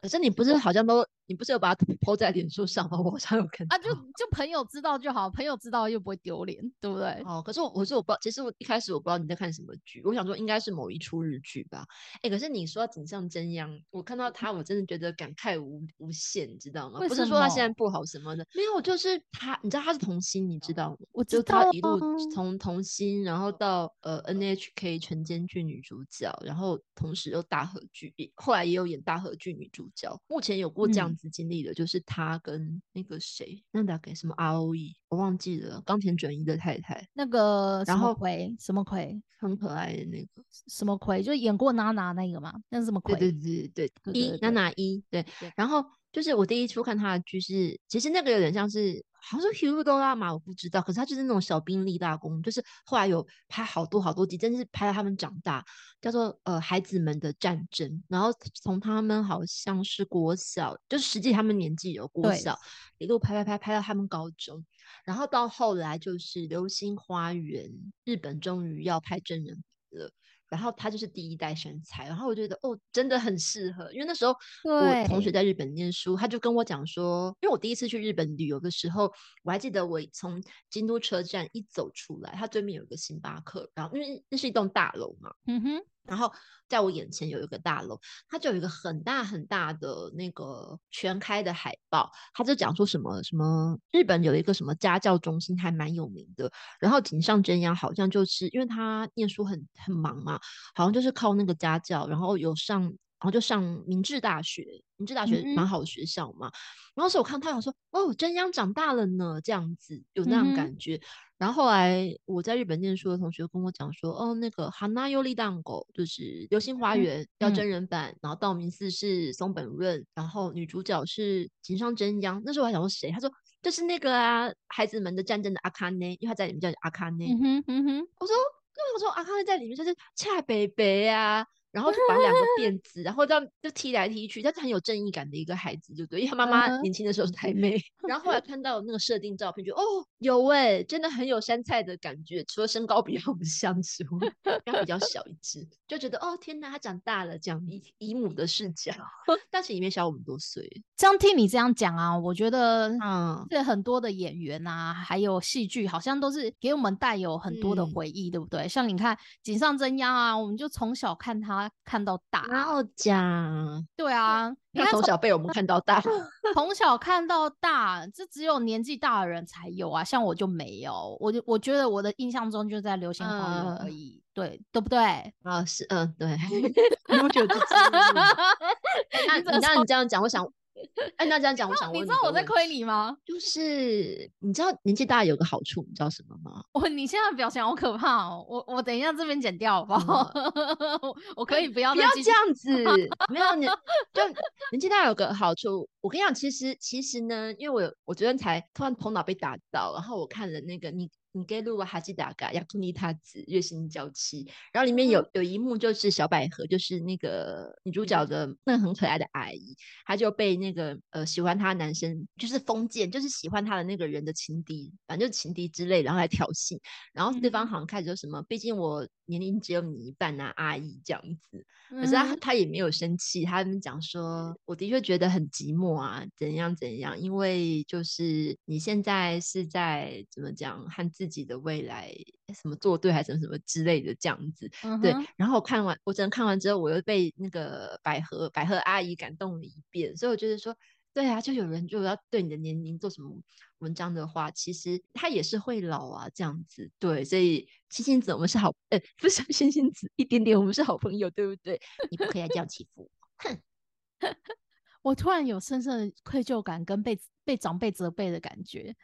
Speaker 2: 可是你不是好像都你不是有把它抛在脸书上吗？我好像有看
Speaker 1: 啊，就就朋友知道就好，朋友知道又不会丢脸，对不对？
Speaker 2: 哦，可是我我是我不知道，其实我一开始我不知道你在看什么剧，我想说应该是某一出日剧吧。哎，可是你说井上真央，我看到他，我真的觉得感慨无无限，你知道吗？不是说他现在不好什么的，没有，就是他，你知道他是童星，你知道吗？
Speaker 1: 我知
Speaker 2: 道，他一路从童星，然后到呃 NHK 晨间剧女主角，然后同时又大和剧，后来也有演大和剧女主角。目前有过这样子经历的，就是他跟那个谁，那大概什么 ROE，我忘记了，冈田准一的太太。
Speaker 1: 那个然后葵什么葵
Speaker 2: 很可爱的那个
Speaker 1: 什么葵，就演过娜娜那个嘛，那是什么鬼？
Speaker 2: 对对对对一娜娜一对，然后就是我第一出看他的剧是，其实那个有点像是。好像是 Hugh 多拉嘛，我不知道。可是他就是那种小兵立大功，就是后来有拍好多好多集，真是拍到他们长大，叫做呃孩子们的战争。然后从他们好像是国小，就是实际他们年纪有国小，一路拍拍拍拍到他们高中，然后到后来就是《流星花园》，日本终于要拍真人了。然后他就是第一代身材，然后我觉得哦，真的很适合，因为那时候我同学在日本念书，他就跟我讲说，因为我第一次去日本旅游的时候，我还记得我从京都车站一走出来，它对面有一个星巴克，然后因为那是一栋大楼嘛，
Speaker 1: 嗯哼。
Speaker 2: 然后在我眼前有一个大楼，它就有一个很大很大的那个全开的海报，它就讲说什么什么日本有一个什么家教中心还蛮有名的，然后井上真央好像就是因为他念书很很忙嘛，好像就是靠那个家教，然后有上，然后就上明治大学，明治大学蛮好的学校嘛，然后是我看他想说哦真央长大了呢，这样子有那样感觉。然后后来我在日本念书的同学跟我讲说，哦，那个《Hana Yori Dango》就是《流星花园》要真人版，然后道明寺是松本润，然后女主角是井上真央。那时候我还想说谁？他说就是那个啊，孩子们的战争的阿卡内，因为他在里面叫阿卡内。
Speaker 1: 嗯哼哼，
Speaker 2: 我说，那我说阿卡内在里面就是恰北北啊。然后就把两个辫 子，然后这样就踢来踢去，他是很有正义感的一个孩子，就对。因为他妈妈年轻的时候是太妹，然后后来 看到那个设定照片，就哦有哎，真的很有山菜的感觉。除了身高比较不像之外，他比较小一只，就觉得哦天哪，他长大了，讲姨姨母的视角，但是里面小我们多岁。
Speaker 1: 这样听你这样讲啊，我觉得嗯，这很多的演员啊，还有戏剧，好像都是给我们带有很多的回忆，对不对？像你看井上真央啊，我们就从小看他。看到大，
Speaker 2: 然后讲，
Speaker 1: 对啊，
Speaker 2: 他从小被我们看到大，
Speaker 1: 从小看到大，这只有年纪大的人才有啊，像我就没有。我就我觉得我的印象中就在流星花园
Speaker 2: 嗯
Speaker 1: 而已，对对不对？
Speaker 2: 啊，是嗯，对，你不觉得 那
Speaker 1: 你怎么
Speaker 2: 你让你这样讲，我想，哎，那这样讲，我想问
Speaker 1: 你知道我在亏你吗？
Speaker 2: 就是你知道年纪大有个好处，你知道什么吗？
Speaker 1: 我你现在表情好可怕哦！我我等一下这边剪掉好不好？我我可以不要
Speaker 2: 不要这样子，没有你 就年纪大有个好处，我跟你讲，其实其实呢，因为我我昨天才突然头脑被打到，然后我看了那个你你给录了哈基达嘎亚库尼塔子月薪娇妻，然后里面有有一幕就是小百合，就是那个女主角的那个很可爱的阿姨，她就被那个呃喜欢她的男生就是封建，就是喜欢她的那个人的情敌，反正就是情敌之类，然后来挑衅，然后对方
Speaker 1: 嗯。
Speaker 2: 好像开始说什么，毕竟我年龄只有你一半啊，阿姨这样子。可是他
Speaker 1: 嗯
Speaker 2: 他也没有生气，他们讲说，我的确觉得很寂寞啊，怎样怎样，因为就是你现在是在怎么讲和自己的未来什么作对，还是什么什么之类的这样子。对然后我看完，我真的看完之后，我又被那个百合百合阿姨感动了一遍，所以我觉得说，对啊，就有人就要对你的年龄做什么文章的话，其实他也是会老啊，这样子。对，所以星星子我们是好，呃，不是星星子，一点点我们是好朋友，对不对？你不可以这样欺负我。
Speaker 1: 我突然有深深的愧疚感跟被被长辈责备的感觉。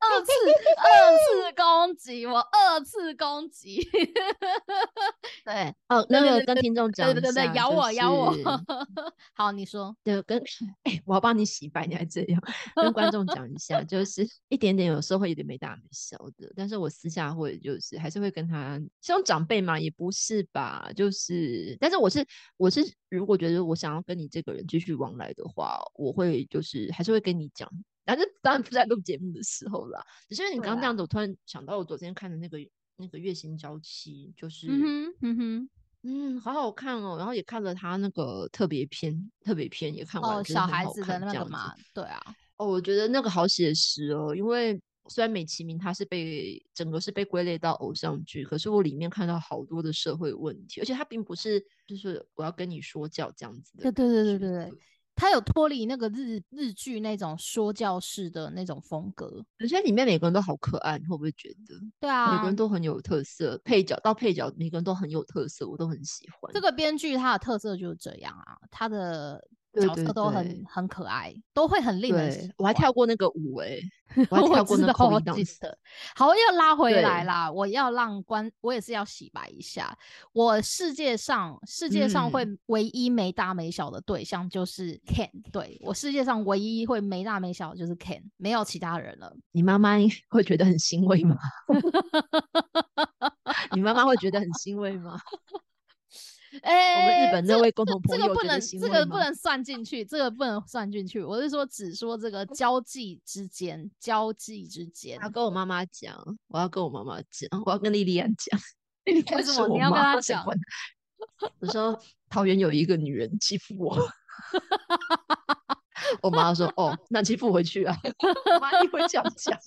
Speaker 1: 二次二次攻击，我二次攻击。
Speaker 2: 对，哦，那个跟听众讲
Speaker 1: 对对对咬我咬我
Speaker 2: 就是。
Speaker 1: 好，你说。
Speaker 2: 对，跟哎、我要帮你洗白，你还这样，跟观众讲一下，就是一点点有时候会有点没大没小的，但是我私下会就是还是会跟他，像长辈嘛，也不是吧，就是，但是我是我是如果觉得我想要跟你这个人继续往来的话，我会就是还是会跟你讲，但是当然不在录节目的时候啦，只是因为你刚刚这样子，我突然想到我昨天看的那个那个月薪娇妻，就是
Speaker 1: 嗯哼嗯哼。
Speaker 2: 嗯，好好看哦，然后也看了他那个特别篇，特别篇也看完，
Speaker 1: 哦，
Speaker 2: 就是
Speaker 1: 小孩子的那个嘛，对啊，
Speaker 2: 哦，我觉得那个好写实哦，因为虽然美其名它是被整个是被归类到偶像剧，可是我里面看到好多的社会问题，而且它并不是就是我要跟你说教这样子的
Speaker 1: 对对对对对对，他有脱离那个日日剧那种说教式的那种风格。
Speaker 2: 而且里面每个人都好可爱，你会不会觉得？
Speaker 1: 对啊每个
Speaker 2: 人，都很有特色，配角到配角，每个人都很有特色，我都很喜欢。
Speaker 1: 这个编剧他的特色就是这样啊，他的角色都很
Speaker 2: 对
Speaker 1: 很可爱，都会很令人，
Speaker 2: 我还跳过那个舞哎、我还跳过那
Speaker 1: 知道，我
Speaker 2: Cody
Speaker 1: 记得。好，要拉回来啦，我要让观，我也是要洗白一下。我世界上世界上会
Speaker 2: 嗯
Speaker 1: 唯一没大没小的对象就是 Ken，对我世界上唯一会没大没小的就是 Ken，没有其他人了。
Speaker 2: 你妈妈会觉得很欣慰吗？你妈妈会觉得很欣慰吗？
Speaker 1: 哎、
Speaker 2: 我们日本那位共同朋友觉得
Speaker 1: 个不能，这个不能算进去，这个不能算进去。我是说，只说这个交际之间，交际之间
Speaker 2: 我。要跟我妈妈讲，我要跟我妈妈讲，我要跟莉莉安讲。
Speaker 1: 为什么你要跟她讲
Speaker 2: 我说桃园有一个女人欺负我，我妈说哦，那欺负回去啊。我妈一会这样讲。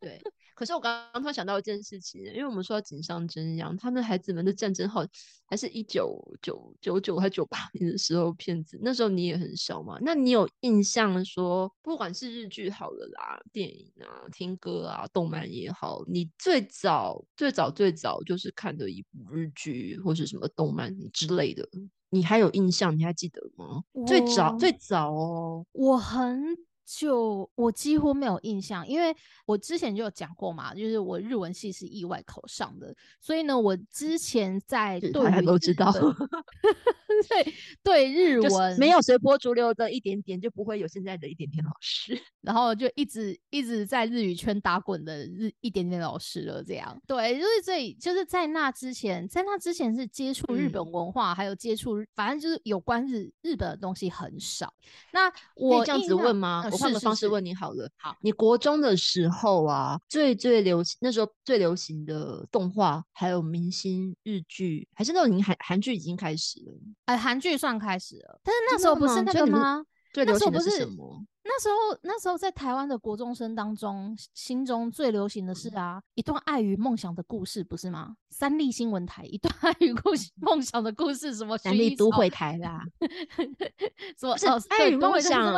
Speaker 2: 对，可是我刚刚突然想到一件事情，因为我们说到井上真央，他们孩子们的战争号还是一九九九九还九八年的时候片子，那时候你也很小嘛，那你有印象说，不管是日剧好了啦，电影啊、听歌啊、动漫也好，你最早最早最早就是看的一部日剧或是什么动漫之类的，你还有印象？你还记得吗？最早最早哦，
Speaker 1: 我很久，我几乎没有印象，因为我之前就有讲过嘛，就是我日文系是意外考上的，所以呢，我之前在
Speaker 2: 是大家都知道
Speaker 1: 本 对对日
Speaker 2: 就是
Speaker 1: 文
Speaker 2: 没有随波逐流的一点点，就不会有现在的一点点老师。
Speaker 1: 然后就一直一直在日语圈打滚的日一点点老师了，这样对，就是所以就是在那之前，在那之前是接触日本
Speaker 2: 嗯
Speaker 1: 文化，还有接触反正就是有关日日本的东西很少。那我
Speaker 2: 以这样子问吗？
Speaker 1: 呃
Speaker 2: 我换个方式问你好了。
Speaker 1: 好
Speaker 2: 你国中的时候啊，最最流行那时候最流行的动画，还有明星日剧，还是那种已经韩韩剧已经开始了？
Speaker 1: 哎，韩剧算开始了，但是那时候不是那个吗？
Speaker 2: 最流行的
Speaker 1: 是
Speaker 2: 什么？
Speaker 1: 那时候，那时候在台湾的国中生当中，心中最流行的是啊，一段爱与梦想的故事，不是吗？三立新闻台一段爱与故梦想的故事，什么
Speaker 2: 三立都会台啦，
Speaker 1: 什么
Speaker 2: 是爱与梦想，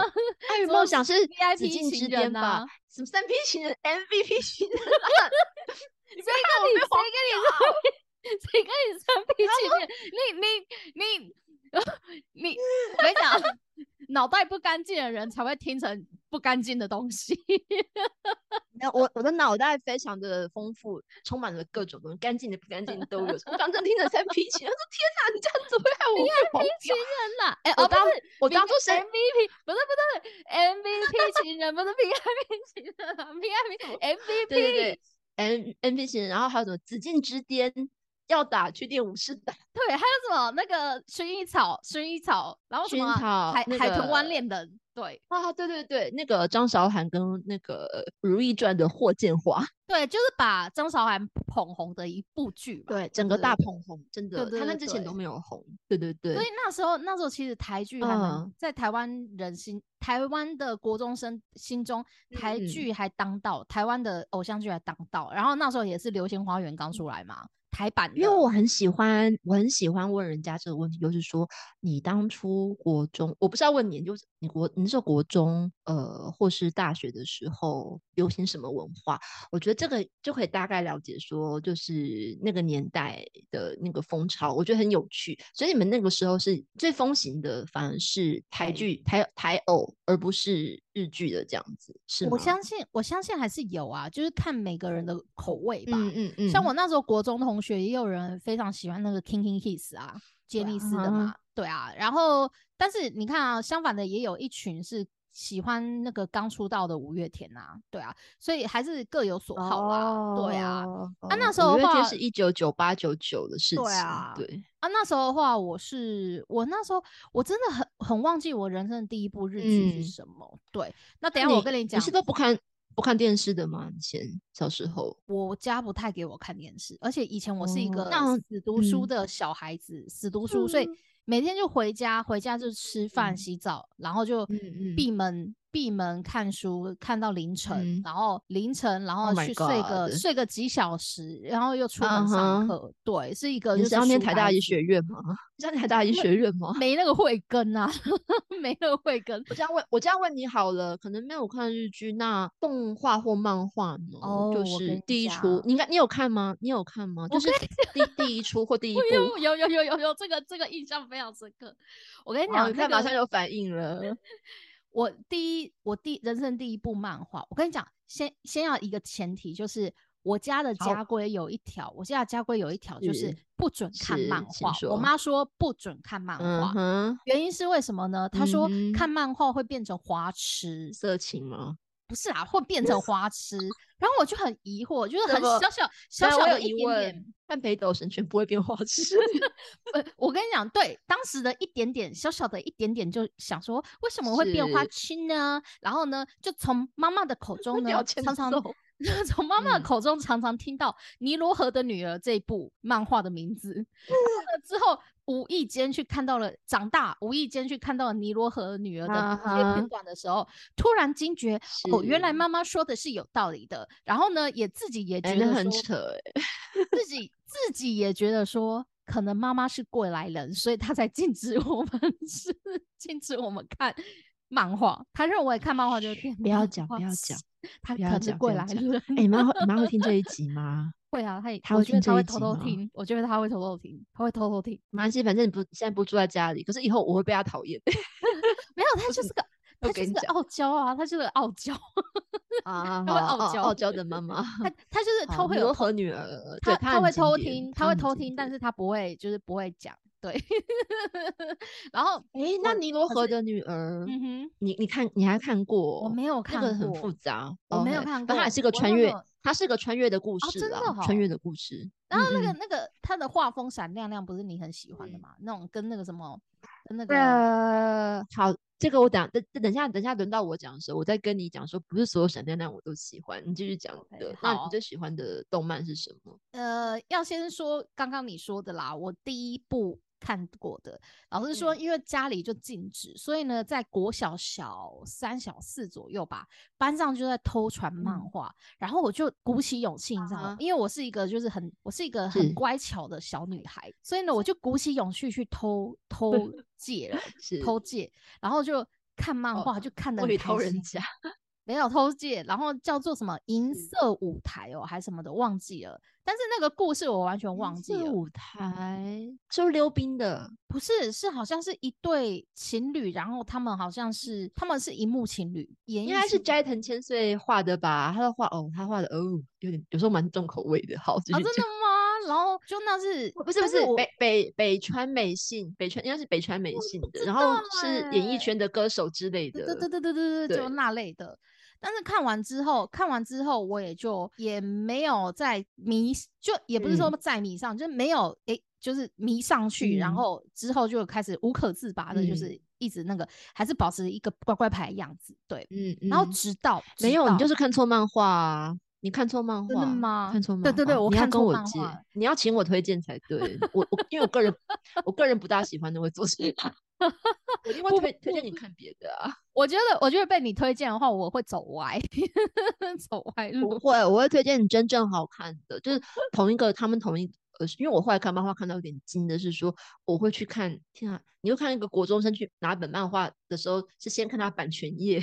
Speaker 2: 爱与梦想是
Speaker 1: VIP
Speaker 2: 之巅吧？什么三 P 情人 MVP 情人？
Speaker 1: 谁跟你？谁跟你说？谁跟你三 P 情人？你你你。你我跟你讲，脑袋不干净的人才会听成不干净的东西。
Speaker 2: 没有我我的脑袋非常的丰富，充满了各种东西，干净的、不干净的都有。我刚刚听成三 P 情人，我说天哪，你这样子会害我
Speaker 1: VIP 情人呐！哎，
Speaker 2: 我
Speaker 1: 当
Speaker 2: 我当做是
Speaker 1: MVP，不是不是 MVP 情人，不是 VIP 情人，VIP MVP
Speaker 2: 对对对，M MVP 情人，然后还有什么紫禁之巅？要打去练武士打，
Speaker 1: 对，还有什么？那个薰衣草，薰衣草，然后什么海海豚湾恋人，对。
Speaker 2: 啊，对对对，那个张韶涵跟那个《如懿传》的霍建华，
Speaker 1: 对，就是把张韶涵捧红的一部剧，
Speaker 2: 对，整个大捧红，真的，他那之前都没有红，对对对。
Speaker 1: 所以那时候，那时候其实台剧还蛮在台湾人心，台湾的国中生心中，台剧还当道，台湾的偶像剧还当道，然后那时候也是《流星花园》刚出来嘛。台版，
Speaker 2: 因为我很喜欢，我很喜欢问人家这个问题，就是说你当初国中，我不是要问你，就是你国，你是国中，呃，或是大学的时候流行什么文化？我觉得这个就可以大概了解说，就是那个年代的那个风潮，我觉得很有趣。所以你们那个时候是最风行的，反而是台剧、台台偶，而不是日剧的这样子，是吗？
Speaker 1: 我相信，我相信还是有啊，就是看每个人的口味吧。
Speaker 2: 嗯嗯嗯。
Speaker 1: 像我那时候国中同学。也有人非常喜欢那个 King King Kiss 啊，杰尼斯的嘛，对啊。然后，但是你看啊，相反的也有一群是喜欢那个刚出道的五月天啊，对啊。所以还是各有所好啦，对啊。啊，那时候
Speaker 2: 五月天是一九九八九九的事情，对
Speaker 1: 啊，
Speaker 2: 对
Speaker 1: 啊。那时候的话，我是我那时候我真的很很忘记我人生的第一部日剧是什么。对，那等下我跟你讲，
Speaker 2: 你是都不看。不看电视的吗？以前小时候，
Speaker 1: 我家不太给我看电视，而且以前我是一个死读书的小孩子，死读书，所以每天就回家，回家就吃饭、洗澡，然后就闭门。闭门看书看到凌晨，然后凌晨，然后去睡个睡个几小时，然后又出门上课。对，是一个。
Speaker 2: 你是要念台大医学院吗？你 是台大医学院吗？
Speaker 1: 没那个慧根啊，没那个慧根。
Speaker 2: 我这样问，我这样问你好了，可能没有看日剧，那动画或漫画呢？哦，就是第一出，你看你有看吗？你有看吗？就是第第一出或第一部。
Speaker 1: 有有有有有，这个这个印象非常深刻。我跟你讲，
Speaker 2: 你看马上有反应了。
Speaker 1: 我第一，我第人生第一部漫画，我跟你讲，先先要一个前提，就是我家的家规有一条，我家的家规有一条，就是不准看漫画。我妈说不准看漫画，原因是为什么呢？她说看漫画会变成花痴、
Speaker 2: 色情吗？
Speaker 1: 不是啊，会变成花痴。然后我就很疑惑，就是很小小小小的一点点，
Speaker 2: 但北斗神拳不会变花痴。
Speaker 1: 呃，我跟你讲，对当时的一点点小小的一点点，就想说为什么会变花痴呢？然后呢，就从妈妈的口 中呢，常 常从妈妈的口中常常听到《尼罗河的女儿》这部漫画的名字。之后。无意间去看到了长大，无意间去看到了尼罗河女儿的一些片段的时候，突然惊觉哦，原来妈妈说的是有道理的。然后呢，也自己也觉得
Speaker 2: 很扯，
Speaker 1: 自己自己也觉得说，可能妈妈是过来人，所以她才禁止我们 是禁止我们看漫画。他认为看漫画就是
Speaker 2: 不要讲，不要讲，
Speaker 1: 他可能过来人。
Speaker 2: 哎，妈妈会听这一 集吗？
Speaker 1: 会啊，他
Speaker 2: 他会听
Speaker 1: 他会偷偷听，我觉得他会偷偷听，他会偷偷听。
Speaker 2: 没关系，反正你不现在不住在家里，可是以后我会被他讨厌。
Speaker 1: 没有，他就是个，他就是傲娇啊，他就是傲娇
Speaker 2: 啊，
Speaker 1: 他会傲娇，
Speaker 2: 傲娇的妈妈。
Speaker 1: 他他就是他会
Speaker 2: 有和女儿，
Speaker 1: 他
Speaker 2: 他
Speaker 1: 会偷听，他会偷听，但是他不会就是不会讲。对，然后
Speaker 2: 哎，那尼罗河的女儿，嗯哼，你你看你还看过？
Speaker 1: 我没有看过，
Speaker 2: 那个很复杂，
Speaker 1: 我没有看过。
Speaker 2: 它也是个穿越，它是个穿越的故事啊，穿越的故事。
Speaker 1: 然后那个那个它的画风闪亮亮，不是你很喜欢的吗？那种跟那个什么，跟那个
Speaker 2: 好。这个我等等等下等下轮到我讲的时候，我再跟你讲说，不是所有闪亮亮我都喜欢。你继续讲的，那你最喜欢的动漫是什么？
Speaker 1: 呃，要先说刚刚你说的啦，我第一部看过的。老师说，因为家里就禁止，所以呢，在国小小三、小四左右吧，班上就在偷传漫画。然后我就鼓起勇气，你知道吗？因为我是一个就是很我是一个很乖巧的小女孩，所以呢，我就鼓起勇气去偷偷 借了，偷借，然后就看漫画，就看的很
Speaker 2: 偷人家。
Speaker 1: 没有偷借，然后叫做什么银色舞台哦，还是什么的，忘记了。但是那个故事我完全忘记了。
Speaker 2: 舞台是溜冰的，
Speaker 1: 不是，是好像是一对情侣，然后他们好像是他们是荧幕情侣，
Speaker 2: 应该是斋藤千岁画的吧？他的画哦，他画的哦，有点有时候蛮重口味的。好，真
Speaker 1: 的吗？然后就那是
Speaker 2: 不是不是北北北川美信，北川应该是北川美信的，然后是演艺圈的歌手之类的，
Speaker 1: 对对对对对对，就那类的。但是看完之后，看完之后我也就也没有再迷，就也不是说再迷上，就是没有诶，就是迷上去，然后之后就开始无可自拔的，就是一直那个还是保持一个乖乖牌的样子，对，嗯，然后直到
Speaker 2: 没有，你就是看错漫画啊，你看错漫画，
Speaker 1: 真的吗？
Speaker 2: 看错漫
Speaker 1: 画，对对对，我看错漫
Speaker 2: 画，你要请我推荐才对，我我因为我个人我个人不大喜欢那位作者。我另外 推推荐你看别的啊！
Speaker 1: 我觉得，我觉得被你推荐的话，我会走歪，走歪路。
Speaker 2: 不会，我会推荐你真正好看的，就是同一个，他们同一。可是，因为我后来看漫画看到有点惊的是说，我会去看，天啊，你会看一个国中生去拿本漫画的时候，是先看他版权页，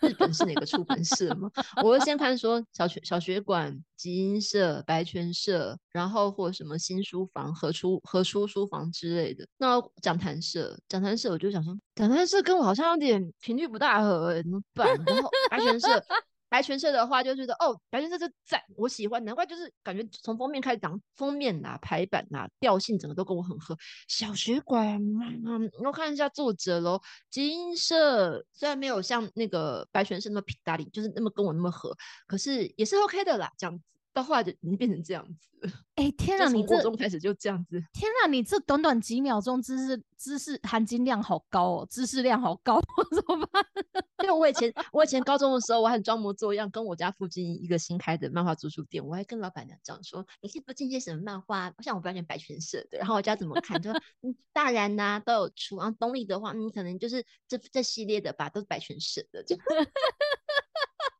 Speaker 2: 日本是哪个出版社吗？我会先看说小学小学馆、集英社、白泉社，然后或什么新书房、何出何出书房之类的。那讲谈社，讲谈社，我就想说，讲谈社跟我好像有点频率不大合，怎么办？然后白泉社。白泉社的话就觉得哦，白泉社就赞，我喜欢，难怪就是感觉从封面开始讲封面呐、排版呐、调性整个都跟我很合。小学馆，嗯，我看一下作者喽。金社虽然没有像那个白泉社那么皮达里，就是那么跟我那么合，可是也是 OK 的啦，这样子。到后来就已经变成这样子。
Speaker 1: 哎，天 啊，你这
Speaker 2: 中开始就这样子。
Speaker 1: 天啊，你这短短几秒钟知识知识含金量好高哦，知识量好高，怎么办？
Speaker 2: 因为我以前我以前高中的时候，我很装模作样，跟我家附近一个新开的漫画租书店，我还跟老板娘讲说：“你可以不进些什么漫画？像我表演白泉社的，然后我家怎么看？就说嗯，大然呐都有出，然后东立的话，你可能就是这这系列的吧，都是白泉社的。”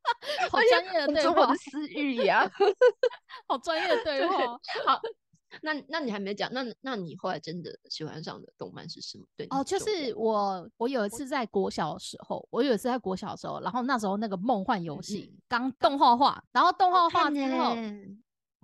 Speaker 1: 好专业的对话，
Speaker 2: 私欲呀，
Speaker 1: 好专业的对话。
Speaker 2: 好，那那你还没讲，那那你后来真的喜欢上的动漫是什么？对
Speaker 1: 哦，就是我，我有一次在国小的时候，我有一次在国小的时候，然后那时候那个梦幻游戏刚动画化，然后动画化之后。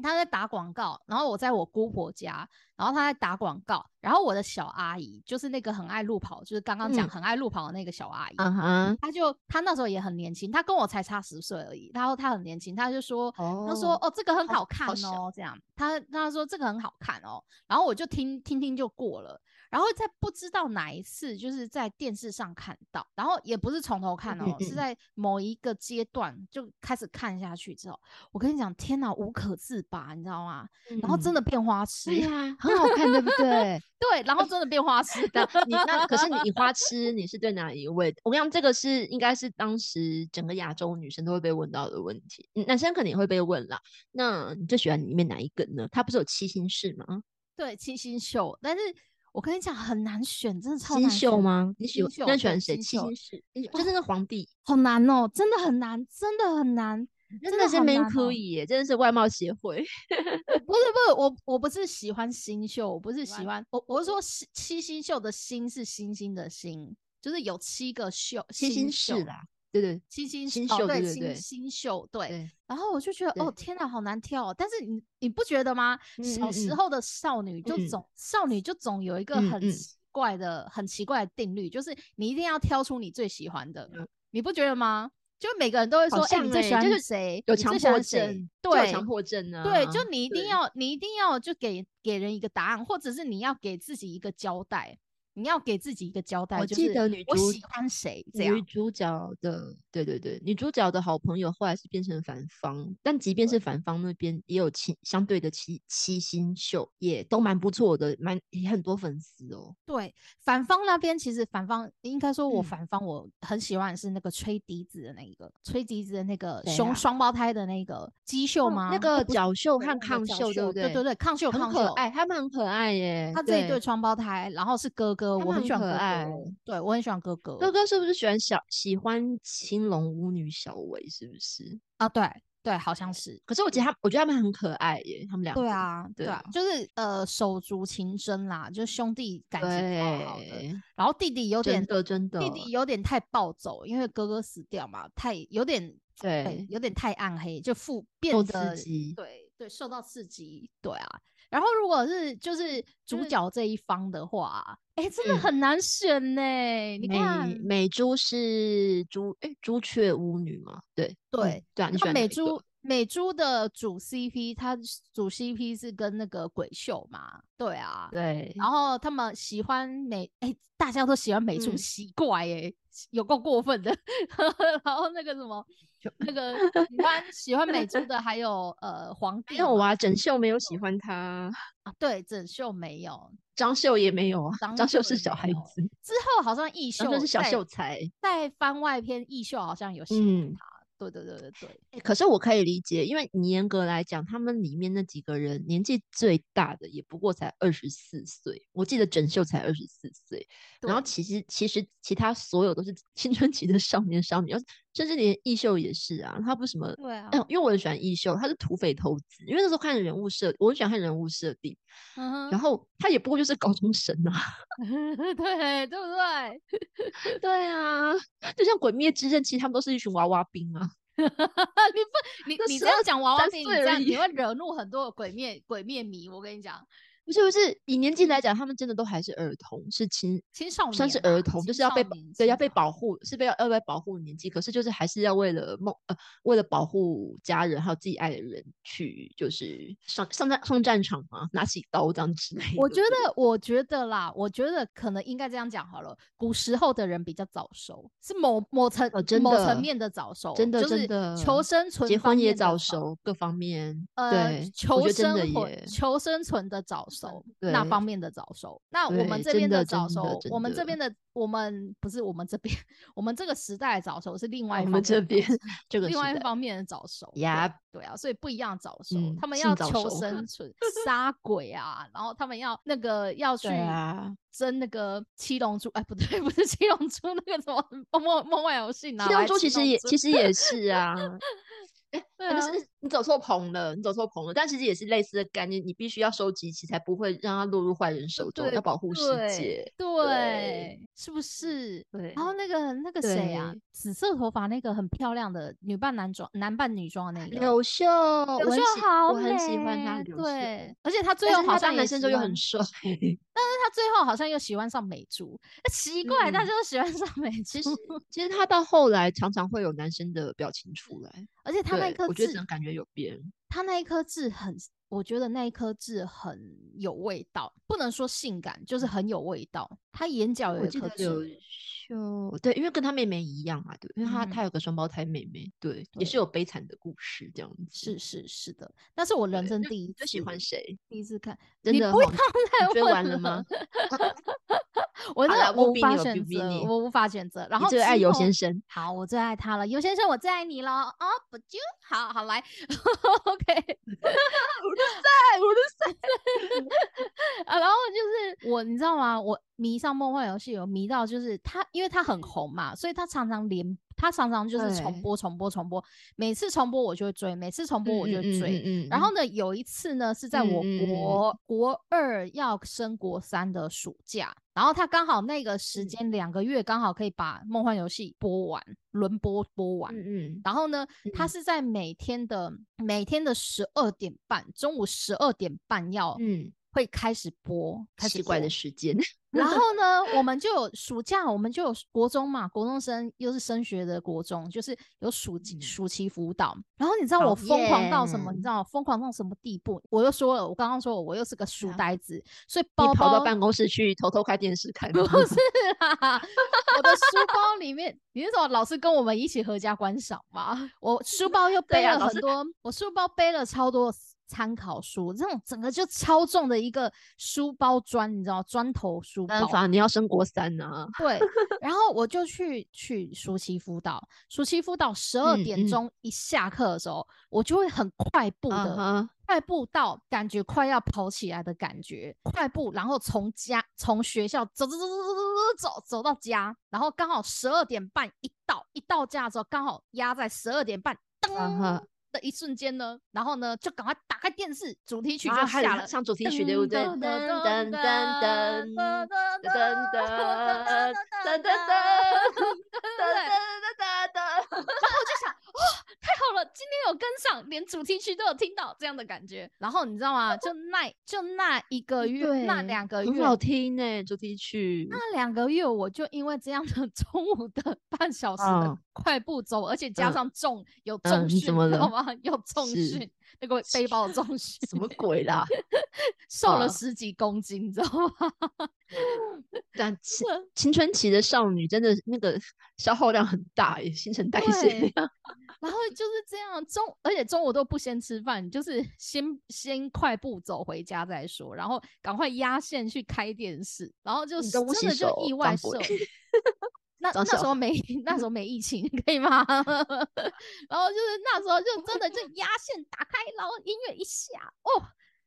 Speaker 1: 他在打广告，然后我在我姑婆家，然后他在打广告，然后我的小阿姨就是那个很爱路跑，就是刚刚讲很爱路跑的那个小阿姨，嗯哼，他就她那时候也很年轻，她跟我才差十岁而已，然后她很年轻，她就说，她说哦这个很好看哦，这样，她她说这个很好看哦，然后我就听听听就过了。然后在不知道哪一次，就是在电视上看到，然后也不是从头看哦，是在某一个阶段就开始看下去之后，我跟你讲，天哪，无可自拔，你知道吗？然后真的变花痴，
Speaker 2: 对呀，很好看，对不对？
Speaker 1: 对，然后真的变花痴
Speaker 2: 的。你那可是你花痴，你是对哪一位？我跟你讲，这个是应该是当时整个亚洲女生都会被问到的问题，男生肯定也会被问啦。那你最喜欢里面哪一个呢？他不是有七星式吗？
Speaker 1: 对，七星秀，但是。我跟你讲，很难选，真的超
Speaker 2: 难秀吗？你喜
Speaker 1: 欢？
Speaker 2: 那喜欢谁？七星氏，就那个皇帝，
Speaker 1: 好难哦，真的很难，真的很难，
Speaker 2: 真的是没可以耶，真的是外貌协会。
Speaker 1: 不是不是，我我不是喜欢新秀，我不是喜欢，我我是说七星秀的星是星星的星，就是有七个秀，
Speaker 2: 七星
Speaker 1: 是
Speaker 2: 啦。对对，
Speaker 1: 星星
Speaker 2: 新秀，
Speaker 1: 对
Speaker 2: 新
Speaker 1: 新秀，对。然后我就觉得，哦天哪，好难挑。但是你你不觉得吗？小时候的少女就总少女就总有一个很奇怪的很奇怪的定律，就是你一定要挑出你最喜欢的，你不觉得吗？就每个人都会说，哎，你最喜欢谁？
Speaker 2: 有强迫症，
Speaker 1: 对，
Speaker 2: 强迫症呢？
Speaker 1: 对，就你一定要，你一定要就给给人一个答案，或者是你要给自己一个交代。你要给自己一个交代，
Speaker 2: 我记得女主
Speaker 1: 我喜欢谁这样
Speaker 2: 女。主角的，对对对，女主角的好朋友后来是变成反方，但即便是反方那边也有七相对的七七星秀，也都蛮不错的，蛮也很多粉丝哦。
Speaker 1: 对，反方那边其实反方应该说，我
Speaker 2: 嗯
Speaker 1: 反方我很喜欢是那个吹笛子的那一个，吹笛子的那个
Speaker 2: 谁啊
Speaker 1: 胸双胞胎的那个姬秀
Speaker 2: 哦
Speaker 1: 吗？
Speaker 2: 那个角秀和抗秀，对不
Speaker 1: 对？对对，抗秀
Speaker 2: 很
Speaker 1: 抗秀，
Speaker 2: 可爱，他们很可爱耶。
Speaker 1: 他这一对双胞胎，然后是哥哥，
Speaker 2: 他们很
Speaker 1: 我很喜欢哥
Speaker 2: 可爱
Speaker 1: 哥，对我很喜欢哥哥。
Speaker 2: 哥哥是不是喜欢小喜欢青龙巫女小薇？是不是？
Speaker 1: 啊，对对，好像是。
Speaker 2: 可是我觉得他，我觉得他们很可爱耶，他们两个。
Speaker 1: 对啊，对啊，就是呃手足情深啦，就兄弟感情超好的。然后弟弟有点
Speaker 2: 真的真的，
Speaker 1: 弟弟有点太暴走，因为哥哥死掉嘛，太有点对
Speaker 2: 对，
Speaker 1: 有点太暗黑，就负变
Speaker 2: 受
Speaker 1: 得对对，受到刺激，对啊。然后如果是就是主角这一方的话，哎、真的
Speaker 2: 嗯
Speaker 1: 很难选呢。你看
Speaker 2: 美，珠是朱哎朱雀巫女嘛？对
Speaker 1: 对
Speaker 2: 嗯对啊，
Speaker 1: 那美珠美珠的主 CP，他主 CP 是跟那个鬼秀嘛？对啊，
Speaker 2: 对，
Speaker 1: 然后他们喜欢美，哎、大家都喜欢美珠，
Speaker 2: 嗯
Speaker 1: 奇怪哎、有够过分的。然后那个什么，那个 喜欢喜欢美珠的还有呃皇帝嘛
Speaker 2: 没有啊，整秀没有喜欢他，
Speaker 1: 啊，对，整秀没有，
Speaker 2: 张秀也没有啊，
Speaker 1: 张
Speaker 2: 张秀是小孩子，
Speaker 1: 之后好像艺秀
Speaker 2: 张秀是小
Speaker 1: 在
Speaker 2: 秀才。
Speaker 1: 在番外篇艺秀好像有喜欢
Speaker 2: 嗯
Speaker 1: 他，对对对对对，
Speaker 2: 欸可是我可以理解，因为你严格来讲，他们里面那几个人年纪最大的也不过才二十四岁，我记得整秀才二十四岁，然后。其实其实其他所有都是青春期的少年少女，甚至连艺秀也是啊，他不是什么。
Speaker 1: 对啊，
Speaker 2: 嗯，因为我很喜欢艺秀，他是土匪偷子，因为那时候看人物设，我很喜欢看人物设定，
Speaker 1: 嗯，
Speaker 2: 然后他也不过就是高中生啊，
Speaker 1: 对对不对？
Speaker 2: 对啊，就像《鬼灭之刃》，其实他们都是一群娃娃兵啊，
Speaker 1: 你不，你
Speaker 2: 那
Speaker 1: 你这样讲娃娃兵，你这样你会惹怒很多鬼灭鬼灭迷。我跟你讲，
Speaker 2: 不是不是，以年纪来讲，他们真的都还是儿童，是青
Speaker 1: 青少年
Speaker 2: 算是
Speaker 1: 啊
Speaker 2: 儿童，就是要被保对要被保护，是被要要被保护的年纪。可是就是还是要为了梦呃，为了保护家人还有自己爱的人去，就是上上战上战场嘛，拿起刀这样之类的。
Speaker 1: 我觉得，我觉得啦，我觉得可能应该这样讲好了。古时候的人比较早熟，是某某层、
Speaker 2: 哦真
Speaker 1: 某层面的早熟，
Speaker 2: 真的
Speaker 1: 就是
Speaker 2: 真的
Speaker 1: 求生存
Speaker 2: 结婚也早熟，各方面
Speaker 1: 呃，
Speaker 2: 对，
Speaker 1: 求生存、求生存的早熟，那方面的早熟。那我们这边
Speaker 2: 的
Speaker 1: 早熟，我们这边的，我们不是我们这边，我们这个时代的早熟是另外一方面
Speaker 2: 们这边这个
Speaker 1: 另外一方面的早熟。
Speaker 2: 呀
Speaker 1: 对啊，所以不一样早熟，
Speaker 2: 嗯
Speaker 1: 他们要求生存、杀鬼啊，然后他们要那个要去争那个七龙珠，哎，不对，不是七龙珠，那个什么 梦梦幻游戏拿来
Speaker 2: 七龙珠其实也其实也是啊。
Speaker 1: 对
Speaker 2: 但
Speaker 1: 啊，
Speaker 2: 是你走错棚了，你走错棚了。但其实也是类似的概念，你必须要收集起，才不会让它落入坏人手中，要保护世
Speaker 1: 对
Speaker 2: 界。
Speaker 1: 对，是不是？
Speaker 2: 对
Speaker 1: 然后那个那个谁啊，紫色头发那个很漂亮的女扮男装、男扮女装的那个
Speaker 2: 柳秀，我
Speaker 1: 柳秀好
Speaker 2: 我很喜欢他
Speaker 1: 美，对，而且他最后好像
Speaker 2: 男生之后
Speaker 1: 喜欢
Speaker 2: 又很帅。
Speaker 1: 他最后好像又喜欢上美珠，那奇怪，大
Speaker 2: 嗯
Speaker 1: 家都喜欢上美
Speaker 2: 其实，其实他到后来常常会有男生的表情出来，
Speaker 1: 而且他那
Speaker 2: 对，
Speaker 1: 颗
Speaker 2: 我觉得
Speaker 1: 痣
Speaker 2: 感觉有变。
Speaker 1: 他那一颗痣很，我觉得那一颗痣很有味道，不能说性感，就是很有味道。他眼角有一颗痣，
Speaker 2: 秀，对，因为跟他妹妹一样嘛，对，因为他
Speaker 1: 嗯
Speaker 2: 他有个双胞胎妹妹，对，也是有悲惨的故事这样子。
Speaker 1: 是是是的。但是我人生第一次，
Speaker 2: 最喜欢谁？
Speaker 1: 第一次看，
Speaker 2: 真的哈
Speaker 1: 你不要再问
Speaker 2: 完了吗？
Speaker 1: 我真的我无法选择，我无法选择。然后
Speaker 2: 最爱尤先生，
Speaker 1: 好，我最爱他了，尤先生，我最爱你了啊！不就好好来，OK
Speaker 2: 我的赛，我的赛。
Speaker 1: 啊。然后就是我，你知道吗？我迷上梦幻游戏，有迷到就是他，因为他很红嘛，所以他常常连，他常常就是重播、重播、重播，每次重播我就会追，每次重播我就追。
Speaker 2: 嗯
Speaker 1: 然后呢，有一次呢是在我国、国二要升国三的暑假，然后他刚好那个时
Speaker 2: 嗯。
Speaker 1: 间两个月刚好可以把梦幻游戏播完，轮播播完。
Speaker 2: 嗯嗯，
Speaker 1: 然后呢，他
Speaker 2: 嗯。
Speaker 1: 是在每天的每天的十二点半，中午十二点半要
Speaker 2: 嗯，
Speaker 1: 会开始播，开始
Speaker 2: 奇怪的
Speaker 1: 播
Speaker 2: 时间，
Speaker 1: 然后 呢，我们就有暑假，我们就有国中嘛，国中生又是升学的国中，就是有暑期暑期辅导。然后你知道我疯狂到什么？你知道疯狂到什么地步？我又说了，我刚刚说我又是个书呆子，所以包
Speaker 2: 跑到办公室去偷偷开电视看。
Speaker 1: 不 是啦，我的书包里面，你是说老师跟我们一起合家观赏嘛？我书包又背了很多，我书包背了超多。参考书这种整个就超重的一个书包砖，你知道砖头书包。
Speaker 2: 反你要升国三呢。
Speaker 1: 对，然后我就去去暑期辅导，暑期辅导十二点钟一下课的时候，我就会很快步的快步到感觉快要跑起来的感觉，快步，然后从家从学校走走走走走走走走到家，然后刚好十二点半一到，一到家的时候刚好压在十二点半，噔。的一瞬间呢，然后呢，就赶快打开电视，主题曲就下了，
Speaker 2: 唱主题曲对不对？噔噔噔噔噔噔噔噔噔噔噔。
Speaker 1: 然后我就想，哇，太好了，今天有跟上，连主题曲都有听到这样的感觉。然后你知道吗？就那就那一个月，那两个月
Speaker 2: 很好听呢，主题曲。
Speaker 1: 那两个月我就因为这样的 中午的半小时的快步走，而且加上重 有重训，知道吗？有重训。那个背包的重心
Speaker 2: 什么鬼啦？
Speaker 1: 瘦了十几公斤，你知道吗？
Speaker 2: 但青青春期的少女真的那个消耗量很大，也新陈代谢。
Speaker 1: 然后就是这样中，而且中午都不先吃饭，就是先先快步走回家再说，然后赶快压线去开电视，然后就真的就意外瘦。那那时候没 那时候没疫情，可以吗？然后就是那时候就真的就压线打开，然后音乐一下，哦。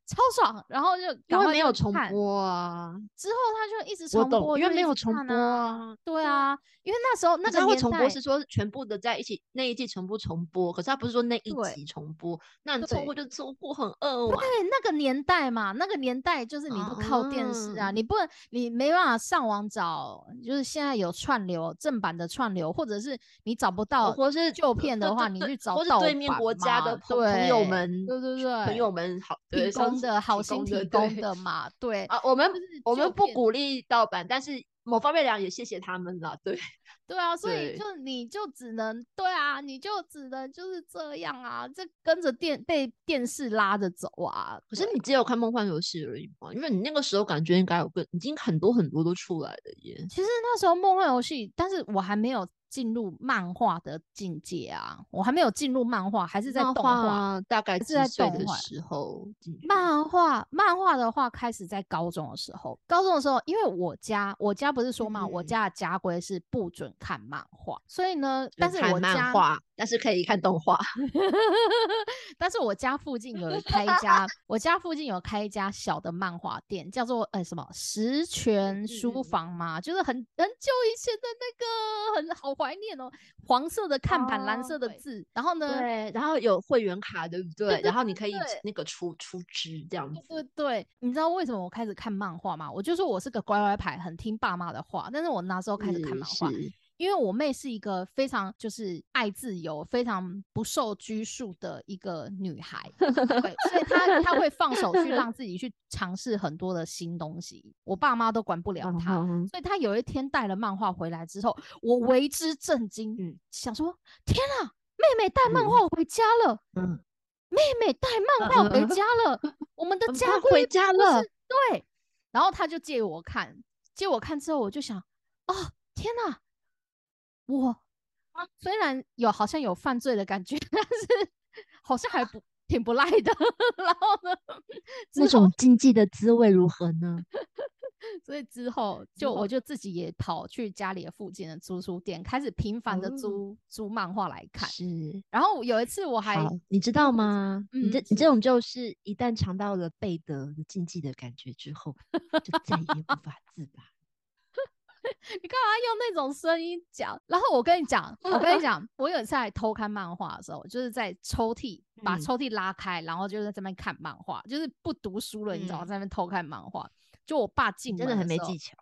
Speaker 1: 超爽，然后就
Speaker 2: 因为没有重播啊，
Speaker 1: 之后他就一直重播，
Speaker 2: 因为没有重播啊，
Speaker 1: 对啊，因为那时候那个
Speaker 2: 会重播是说全部的在一起那一季全部重播，可是他不是说那一集重播，那你重播就。重播很饿
Speaker 1: 对，那个年代嘛，那个年代就是你不靠电视啊，你不能你没办法上网找，就是现在有串流正版的串流，或者是你找不到，
Speaker 2: 或是
Speaker 1: 旧片的话，你去找
Speaker 2: 对面国家的朋友们，
Speaker 1: 对对对，
Speaker 2: 朋友们好
Speaker 1: 提供。的好心提供的嘛，对
Speaker 2: 啊，我们我们不鼓励盗版，但是某方面讲也谢谢他们了，对
Speaker 1: 对啊，所以就你就只能对啊，你就只能就是这样啊，这跟着电被电视拉着走啊。
Speaker 2: 可是你只有看梦幻游戏而已嘛，因为你那个时候感觉应该有个已经很多很多都出来了耶。
Speaker 1: 其实那时候梦幻游戏，但是我还没有。进入漫画的境界啊！我还没有进入漫画，还是在动画，
Speaker 2: 大概是在动画的时候。
Speaker 1: 漫画，漫画的话开始在高中的时候。高中的时候，因为我家，我家不是说嘛，我家的家规是不准看漫画，所以呢，但是我
Speaker 2: 家。但是可以看动画，
Speaker 1: 但是我家附近有开一家，我家附近有开一家小的漫画店，叫做呃什么十全书房嘛，就是很很久以前的那个，很好怀念哦，黄色的看板，蓝色的字，然后呢，
Speaker 2: 对，然后有会员卡，对不对？然后你可以那个出出资这样子，
Speaker 1: 对对。你知道为什么我开始看漫画吗？我就说我是个乖乖牌，很听爸妈的话，但是我那时候开始看漫画。因为我妹是一个非常就是爱自由、非常不受拘束的一个女孩，对，所以她她会放手去让自己去尝试很多的新东西，我爸妈都管不了她，所以她有一天带了漫画回来之后，我为之震惊，嗯，想说天啊，妹妹带漫。画回家了，嗯，妹妹带漫画回家了，我们的家
Speaker 2: 回家了，
Speaker 1: 对，然后她就借我看，借我看之后，我就想，哦，天哪！我虽然有好像有犯罪的感觉，但是好像还不挺不赖的。然后呢，
Speaker 2: 那种经济的滋味如何呢？
Speaker 1: 所以之后就我就自己也跑去家里的附近的租书店，开始频繁的租租漫画来看。
Speaker 2: 是，
Speaker 1: 然后有一次我还
Speaker 2: 你知道吗？你这你这种就是一旦尝到了贝德的禁忌的感觉之后，就再也无法自拔。
Speaker 1: 你干嘛用那种声音讲？然后我跟你讲，我跟你讲，我有一次在偷看漫画的时候，就是在抽屉把抽屉拉开，然后就在这边看漫画，就是不读书了，你知道，在那边偷看漫画。就我爸进门，
Speaker 2: 真的很没技巧。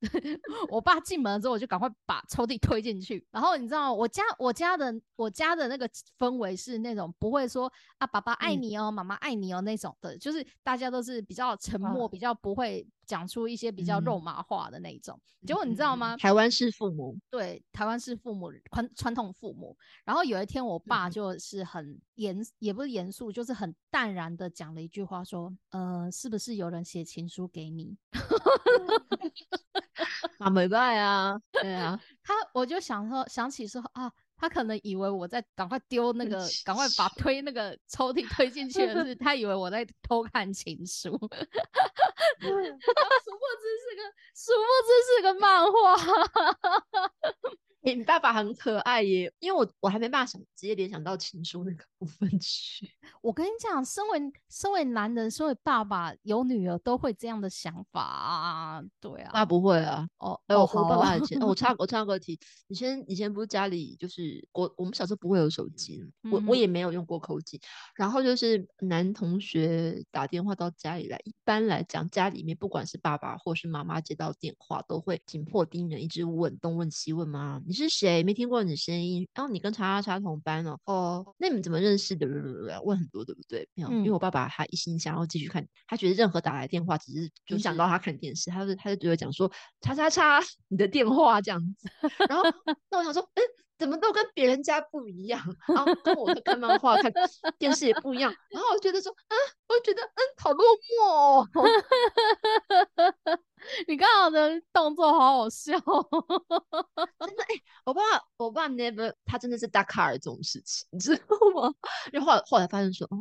Speaker 1: 我爸进门之后，我就赶快把抽屉推进去。然后你知道，我家我家的我家的那个氛围是那种不会说啊，爸爸爱你哦，妈妈爱你哦那种的，就是大家都是比较沉默，比较不会讲出一些比较肉麻话的那一种。结果你知道吗？
Speaker 2: 台湾式父母，
Speaker 1: 对，台湾式父母传传统父母。然后有一天，我爸就是很严，也不是严肃，就是很淡然的讲了一句话，说：“呃，是不是有人写情书给你？”
Speaker 2: 啊，没办啊，对啊，
Speaker 1: 他我就想说，想起说啊。他可能以为我在赶快丢那个，赶快把推那个抽屉推进去的是，他以为我在偷看情书，殊不知是个，殊不知是个漫画。
Speaker 2: 你爸爸很可爱耶，因为我我还没办法想直接联想到情书那个部分去。
Speaker 1: 我跟你讲，身为身为男人，身为爸爸有女儿都会这样的想法啊。对啊，
Speaker 2: 爸不会啊。
Speaker 1: 哦，
Speaker 2: 哎，我爸爸以前，我插 我插个题，以前以前不是家里就是我我们小时候不会有手机，我我也没有用过口机。然后就是男同学打电话到家里来，一般来讲家里面不管是爸爸或是妈妈接到电话，都会紧迫盯人，一直问东问西问吗？你。是谁？没听过你的声音。然后你跟叉叉叉同班哦。哦，那你们怎么认识的？问很多，对不对？没有，因为我爸爸他一心想要继续看，他觉得任何打来电话只是就想到他看电视，他就他就觉得讲说叉叉叉你的电话这样子。然后那我想说，嗯，怎么都跟别人家不一样？然后跟我看漫画看电视也不一样。然后我觉得说，嗯，我觉得嗯，好落寞。哦。
Speaker 1: 你刚刚的动作好好笑，
Speaker 2: 真的哎！我爸我爸 never，他真的是大卡尔这种事情，你知道吗？然后后来后来发现说，哦，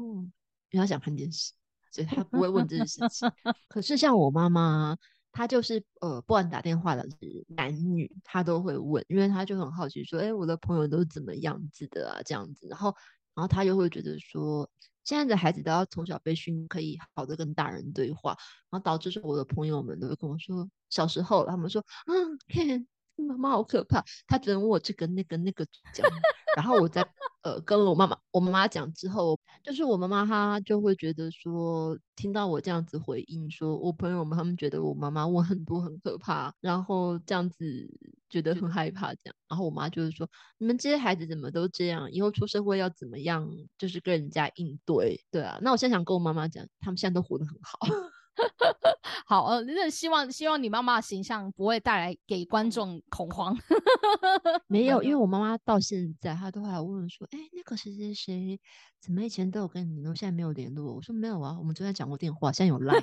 Speaker 2: 因为他想看电视，所以他不会问这件事情。可是像我妈妈，他就是呃，不管打电话的是男女，他都会问，因为他就很好奇说，哎，我的朋友都是怎么样子的啊？这样子，然后然后他又会觉得说。现在的孩子都要从小被训，可以好的跟大人对话，然后导致说我的朋友们都会跟我说，小时候他们说，嗯，看妈妈好可怕，他只能问我这个那个那个讲，然后我在。呃，跟我妈妈，我妈妈讲之后，就是我妈妈她就会觉得说，听到我这样子回应，说我朋友们他们觉得我妈妈问很多很可怕，然后这样子觉得很害怕，这样，然后我妈就是说，你们这些孩子怎么都这样，以后出社会要怎么样，就是跟人家应对，对啊，那我现在想跟我妈妈讲，他们现在都活得很好。
Speaker 1: 好，呃，那希望希望你妈妈的形象不会带来给观众恐慌。
Speaker 2: 没有，因为我妈妈到现在她都还问说，哎，那个谁谁谁，怎么以前都有跟你联络，现在没有联络？我说没有啊，我们昨天讲过电话，现在有 赖啊。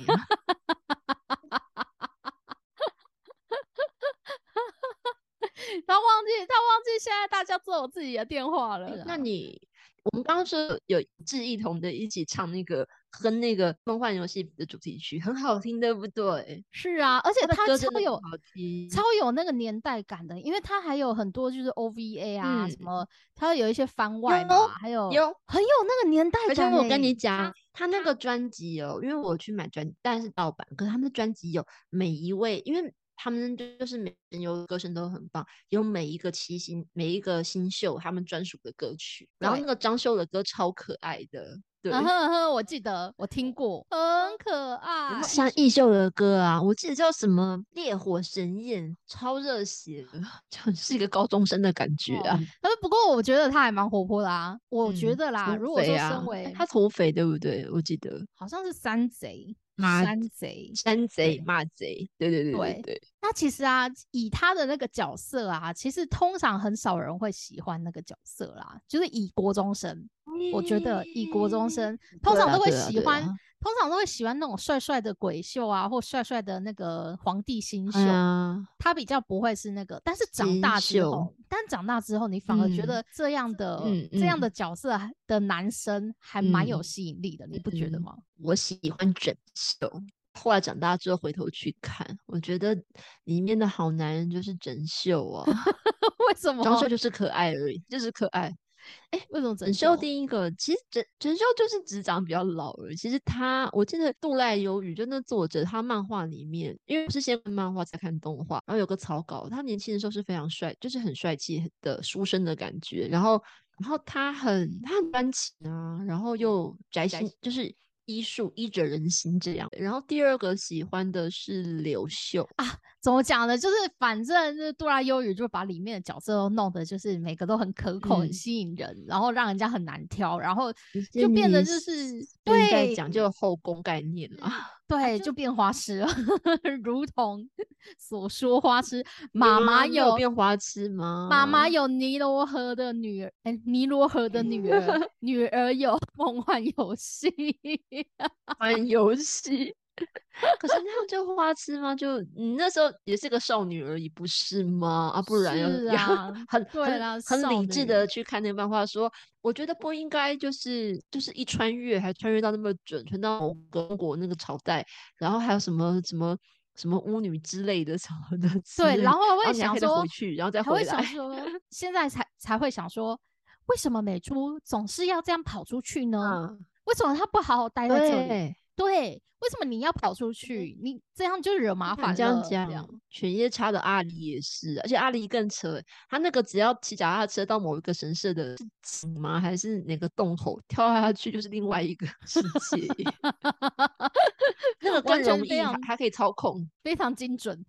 Speaker 1: 他忘记，他忘记现在大家都有自己的电话了。
Speaker 2: 那你，我们刚刚说有一致一同的一起唱那个。哼，那个梦幻游戏的主题曲很好听，对不对？
Speaker 1: 是啊，而且它超有超有那个年代感的，因为他还有很多就是 OVA 啊什么，它有一些番外嘛，还有
Speaker 2: 有
Speaker 1: 很有那个年代感。
Speaker 2: 而且我跟你讲，他那个专辑哦，因为我去买专，但是盗版，可是他们的专辑有每一位，因为他们就是每人有歌声都很棒，有每一个七星，每一个新秀他们专属的歌曲，然后那个张秀的歌超可爱的。
Speaker 1: 嗯哼哼，我记得我听过，很可爱。
Speaker 2: 像易秀的歌啊，我记得叫什么《烈火神焰》，超热血的，就是一个高中生的感觉啊。
Speaker 1: 是不过我觉得他还蛮活泼的啊。我觉得啦，如果说身为
Speaker 2: 他土匪对不对？我记得
Speaker 1: 好像是山贼。
Speaker 2: 山
Speaker 1: 贼，
Speaker 2: 山贼，骂贼，对对对对对。
Speaker 1: 那其实啊，以他的那个角色啊，其实通常很少人会喜欢那个角色啦。就是以国中生，我觉得以国中生通常都会喜欢。通常都会喜欢那种帅帅的鬼秀啊，或帅帅的那个皇帝新秀，他比较不会是那个。但是长大之后，但长大之后，你反而觉得这样的这样的角色的男生还蛮有吸引力的，你不觉得吗？
Speaker 2: 我喜欢整秀，后来长大之后回头去看，我觉得里面的好男人就是整秀啊。
Speaker 1: 为什么？
Speaker 2: 装秀就是可爱而已，就是可爱。
Speaker 1: 哎，为什么
Speaker 2: 整秀第一个？其实整整秀就是只长比较老而已。其实他，我记得杜赖忧郁，就那作者他漫画里面，因为是先看漫画再看动画，然后有个草稿，他年轻的时候是非常帅，就是很帅气的书生的感觉。然后，然后他很他很专情啊，然后又宅心，就是医术医者仁心这样。然后第二个喜欢的是刘秀
Speaker 1: 啊，怎么讲呢？就是反正就是杜拉优语就把里面的角色都弄得就是每个都很可口、很
Speaker 2: 嗯
Speaker 1: 吸引人，然后让人家很难挑，然后
Speaker 2: 就
Speaker 1: 就变得就是对
Speaker 2: 讲究后宫概念了。
Speaker 1: 对，就变花痴了，如同所说花痴。妈妈
Speaker 2: 有
Speaker 1: 有
Speaker 2: 变花痴吗？
Speaker 1: 妈妈有尼罗河的女儿，哎、尼罗河的女儿，女儿有梦幻游戏。
Speaker 2: 玩游戏。可是那样就花痴吗？就你那时候也是个少女而已，不是吗？啊，不然要
Speaker 1: 是
Speaker 2: 要
Speaker 1: 啊
Speaker 2: 很
Speaker 1: 对啦
Speaker 2: 很很理智的去看那个漫画，说我觉得不应该就是就是一穿越还穿越到那么准，穿到某个中国那个朝代，然后还有什么什么什么巫女之类的什么的
Speaker 1: 对，然后
Speaker 2: 然
Speaker 1: 会想说
Speaker 2: 回，去，然后再回来。
Speaker 1: 想说，现在才才会想说，为什么美珠总是要这样跑出去呢？
Speaker 2: 嗯，
Speaker 1: 为什么她不好好待在这里？
Speaker 2: 对。
Speaker 1: 对，为什么你要跑出去？你这样就惹麻烦了。
Speaker 2: 这样讲，
Speaker 1: 这样
Speaker 2: 犬夜叉的阿离也是，而且阿离更扯，他那个只要骑脚踏车到某一个神社的是井吗？还是哪个洞口跳下去就是另外一个世界耶，那个更
Speaker 1: 完全
Speaker 2: 容易，
Speaker 1: 非常
Speaker 2: 还还可以操控。
Speaker 1: 非常精准。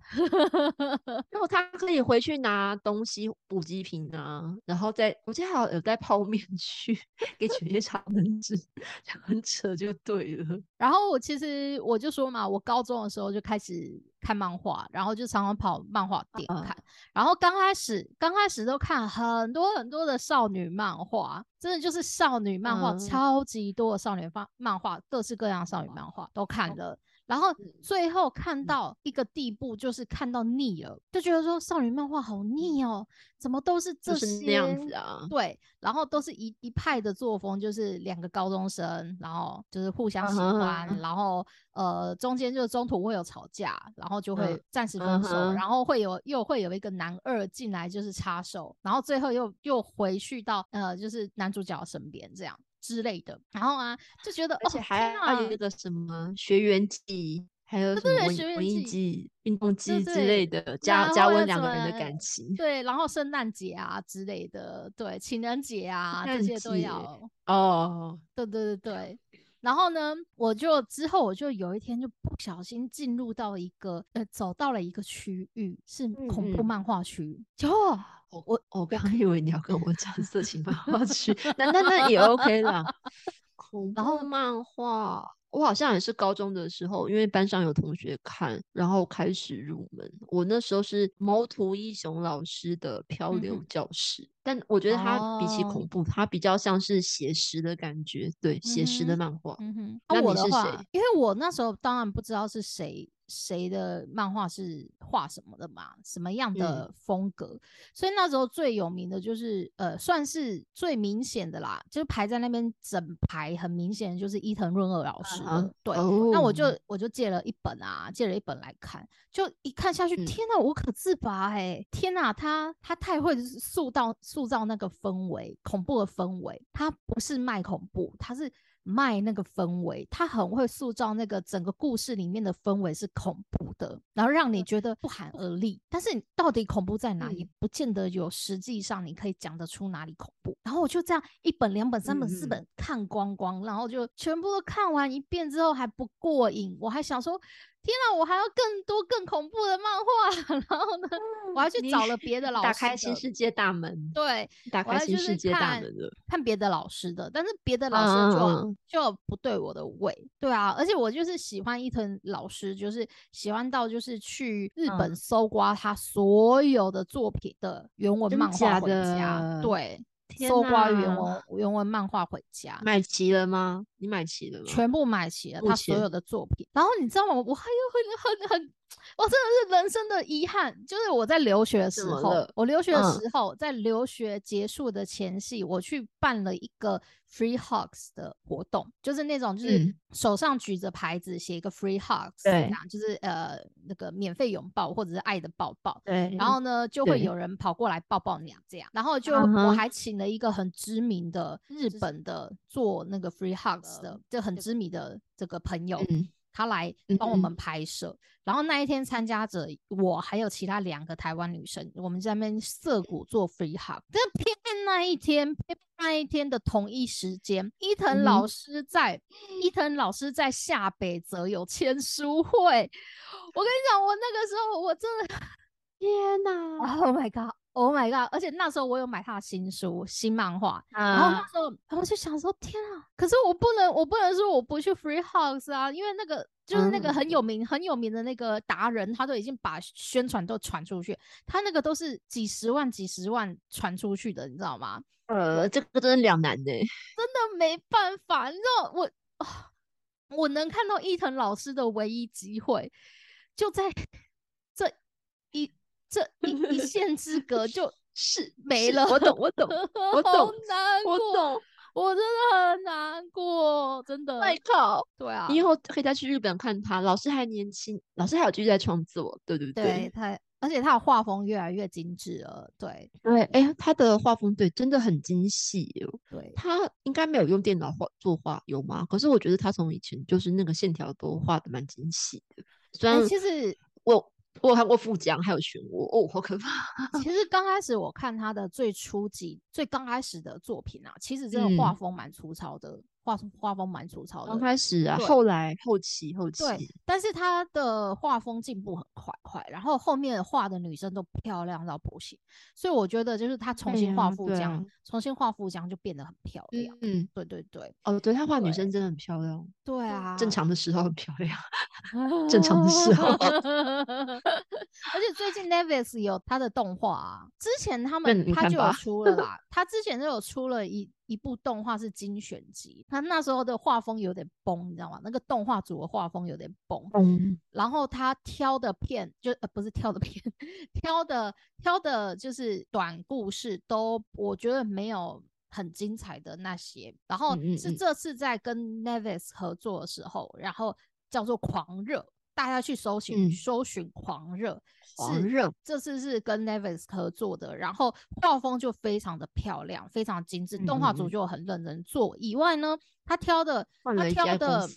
Speaker 2: 然后他可以回去拿东西补给品啊，然后再我记得还有有带泡面去 给犬夜叉 们吃，就很扯就对了。
Speaker 1: 然后我其实我就说嘛，我高中的时候就开始看漫画，然后就常常跑漫画店
Speaker 2: 嗯
Speaker 1: 看。然后刚开始刚开始都看很多很多的少女漫画，真的就是少女漫画，
Speaker 2: 嗯
Speaker 1: 超级多的少女漫漫画，各式各样的少女漫画都看了。然后
Speaker 2: 嗯
Speaker 1: 最后看
Speaker 2: 嗯。
Speaker 1: 到一个地步，就是看到腻了，就觉得说少女漫画好腻哦，怎么都是这
Speaker 2: 就是
Speaker 1: 些
Speaker 2: 那样子啊，
Speaker 1: 对，然后都是一一派的作风，就是两个高中生，然后就是互相喜欢，然后呃中间就中途会有吵架，然后就会
Speaker 2: 嗯
Speaker 1: 暂时分手，然。后会有又会有一个男二进来就是插手，然后最后又又回去到呃就是男主角身边这样之类的，然后啊就觉得
Speaker 2: 而且
Speaker 1: 哦
Speaker 2: 还要有一个什么学员季，还有什
Speaker 1: 对
Speaker 2: 么文文艺
Speaker 1: 季
Speaker 2: 季、运动季之类的，加加温两个人的感情。
Speaker 1: 对，然后圣诞节啊之类的，对，情人节啊这些都要。
Speaker 2: 哦，
Speaker 1: 对对对对。然后呢，我就之后我就有一天就不小心进入到一个呃，走到了一个区域是恐怖
Speaker 2: 嗯
Speaker 1: 漫画区，结果
Speaker 2: 我
Speaker 1: 我
Speaker 2: 我刚以为你要跟我讲色情漫画区，那那那也 OK 啦。恐
Speaker 1: 然后
Speaker 2: 怖漫画，我好像也是高中的时候，因为班上有同学看，然后开始入门。我那时候是毛图一雄老师的《漂流教室》，但我觉得它比起
Speaker 1: 哦
Speaker 2: 恐怖，它比较像是写实的感觉，对，写实的漫画。
Speaker 1: 嗯哼，
Speaker 2: 那
Speaker 1: 啊、我的话
Speaker 2: 你是谁，
Speaker 1: 因为我那时候当然不知道是谁谁的漫画是画什么的嘛，什么样的
Speaker 2: 嗯
Speaker 1: 风格，所以那时候最有名的就是呃，算是最明显的啦，就是排在那边整排很明显的就是伊藤润二老师对。那我就。
Speaker 2: 哦
Speaker 1: 我就借了一本啊，借了一本来看，就一看下去，
Speaker 2: 嗯。
Speaker 1: 天呐，无可自拔哎、天呐，他他太会塑造塑造那个氛围，恐怖的氛围，他不是卖恐怖，他是卖那个氛围，他很会塑造那个整个故事里面的氛围是恐怖的，然后让你觉得不寒而栗。但是你到底恐怖在哪，里
Speaker 2: 嗯
Speaker 1: 不见得有实际上你可以讲得出哪里恐怖。然后我就这样一本、两本、三本、四本看光光，然后就全部都看完一遍之后还不过瘾，我还想说。天啊，我还要更多更恐怖的漫画，然后呢，我还去找了别的老师
Speaker 2: 打开新世界大门，
Speaker 1: 对，
Speaker 2: 打开新世界大门的。
Speaker 1: 看别的老师的，但是别的老
Speaker 2: 嗯
Speaker 1: 师就、就不对我的胃，对啊，而且我就是喜欢伊藤老师，就是喜欢到就是去日本
Speaker 2: 嗯
Speaker 1: 搜刮他所有的作品的原文漫画
Speaker 2: 假
Speaker 1: 回家，对，
Speaker 2: 天
Speaker 1: 搜刮原
Speaker 2: 哪
Speaker 1: 文原文漫画回家，
Speaker 2: 买齐了吗？你买齐了吗？
Speaker 1: 全部买齐了他所有的作品。然后你知道吗？我还有很很很，我真的是人生的遗憾，就是我在留学的时候我留？学的
Speaker 2: 嗯。
Speaker 1: 时候，在留学结束的前夕，我去办了一个 Free Hugs 的活动，就是那种就是
Speaker 2: 嗯。
Speaker 1: 手上举着牌子写一个 Free Hugs，这
Speaker 2: 对。
Speaker 1: 样就是呃那个免费拥抱或者是爱的抱抱。
Speaker 2: 对，
Speaker 1: 然后呢，就会有人跑过来抱抱娘这样，然后就我还请了一个很知名的日本的做那个 free hugs 的，就很知名的这个朋友，
Speaker 2: 嗯
Speaker 1: 他来帮我们拍摄。然后那一天参加者我还有其他两个台湾女生，我们在那边涩谷做 free hug。但偏偏那一天，偏偏那一天的同一时间，伊藤老师在伊藤老师在下北泽有签书会。我跟你讲，我那个时候我真的
Speaker 2: 天哪
Speaker 1: ！Oh my god！Oh my god！而且那时候我有买他的新书、新漫画，然后那时候我就想说：天啊！可是我不能，我不能说我不去 Free House 啊，因为那个就是那个很有名、很有名的那个达人，他都已经把宣传都传出去，他那个都是几十万、几十万传出去的，你知道吗？
Speaker 2: 呃，这个真的两难呢，真
Speaker 1: 的没办法。你知道我，我能看到伊藤老师的唯一机会，就在这一。这一一线之隔就 是没了。
Speaker 2: 我懂，我懂，我懂，
Speaker 1: 难过，
Speaker 2: 我懂，
Speaker 1: 我真的很难过，真的。
Speaker 2: 外靠，
Speaker 1: 对啊，你
Speaker 2: 以后可以再去日本看他。老师还年轻，老师还有继续在创作，对对
Speaker 1: 对。对他，而且他的画风越来越精致了。对
Speaker 2: 对，哎，他的画风对真的很精细
Speaker 1: 哦。对，
Speaker 2: 他应该没有用电脑画作画，有吗？可是我觉得他从以前就是那个线条都画的蛮精细的。虽然
Speaker 1: 其实
Speaker 2: 我。我有看过富江，还有漩涡哦，好可怕！
Speaker 1: 其实刚开始我看他的最初级、最刚开始的作品啊，其实这个画风蛮粗糙的，画画风蛮粗糙的。
Speaker 2: 刚开始啊，后来后期后期，
Speaker 1: 对，但是他的画风进步很快快，然后后面画的女生都漂亮到不行，所以我觉得就是他重新画富江，重新画富江就变得很漂亮。嗯，对对对，
Speaker 2: 哦，对他画女生真的很漂亮。
Speaker 1: 对啊，
Speaker 2: 正常的时候很漂亮。正常的时候，
Speaker 1: 而且最近 Nevis 有他的动画啊，之前他们他就有出了啦，他之前就有出了一一部动画是精选集，他那时候的画风有点崩，你知道吗？那个动画组的画风有点崩，
Speaker 2: 嗯，
Speaker 1: 然后他挑的片就呃不是挑的片，挑的挑的就是短故事都我觉得没有很精彩的那些，然后是这次在跟 Nevis 合作的时候，然后。叫做狂热，大家去搜寻搜寻狂热，
Speaker 2: 狂热
Speaker 1: 这次是跟 Nevis 合作的，然后画风就非常的漂亮，非常精致，动画组就很认真做。以外呢，他挑的他挑的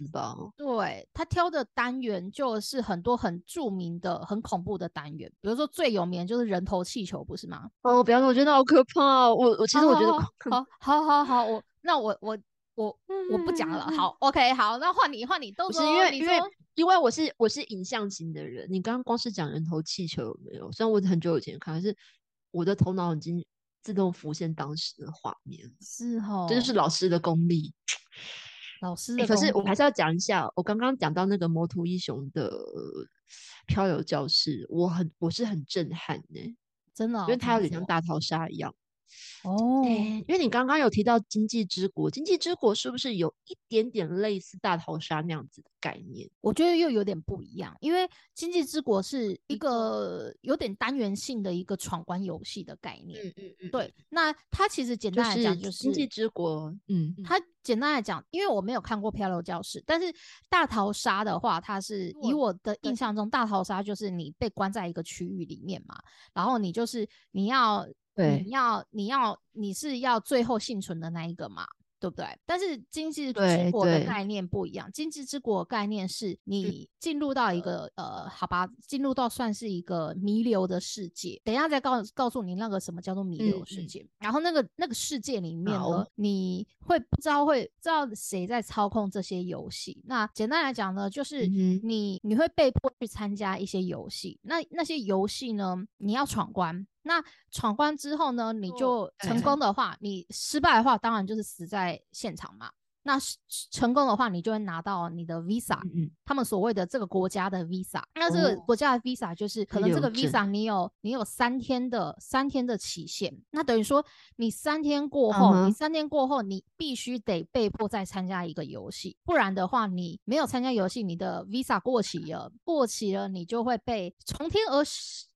Speaker 1: 对他挑的单元就是很多很著名的、很恐怖的单元，比如说最有名就是人头气球，不是吗？
Speaker 2: 哦，不要说，我觉得好可怕。我我其实我觉得
Speaker 1: 好好好好，我那我我。我我不讲了，好，OK，好，那换你换你，都
Speaker 2: 是因为因为因为我是我是影像型的人，你刚刚光是讲人头气球有没有？虽然我很久以前看，可是我的头脑已经自动浮现当时的画面，
Speaker 1: 是哦，
Speaker 2: 这就是老师的功力，
Speaker 1: 老师。
Speaker 2: 可是我还是要讲一下，我刚刚讲到那个魔图英雄的漂流教室，我很我是很震撼呢，
Speaker 1: 真的，
Speaker 2: 因为它有点像大逃杀一样。
Speaker 1: 哦，
Speaker 2: 因为你刚刚有提到经济之国，经济之国是不是有一点点类似大逃杀那样子的概念？
Speaker 1: 我觉得又有点不一样，因为经济之国是一个有点单元性的一个闯关游戏的概念。
Speaker 2: 嗯嗯嗯，
Speaker 1: 对。那它其实简单来讲就是
Speaker 2: 经济之国。嗯，
Speaker 1: 它简单来讲，因为我没有看过漂流教室，但是大逃杀的话，它是以我的印象中，大逃杀就是你被关在一个区域里面嘛，然后你就是你要。你要，你要，你是要最后幸存的那一个嘛，对不对？但是经济之国的概念不一样，经济之国概念是你进入到一个呃，好吧，进入到算是一个弥留的世界。等一下再告告诉你那个什么叫做弥留世界。然后那个那个世界里面呢，你会不知道会知道谁在操控这些游戏。那简单来讲呢，就是你你会被迫去参加一些游戏。那那些游戏呢，你要闯关。那闯关之后呢？你就成功的话，你失败的话，当然就是死在现场嘛。那成功的话，你就会拿到你的 visa，嗯他们所谓的这个国家的 visa。那这个国家的 visa 就是可能这个 visa 你有你有三天的三天的期限。那等于说你三天过后，你三天过后你必须得被迫再参加一个游戏，不然的话你没有参加游戏，你的 visa 过期了，过期了你就会被从天而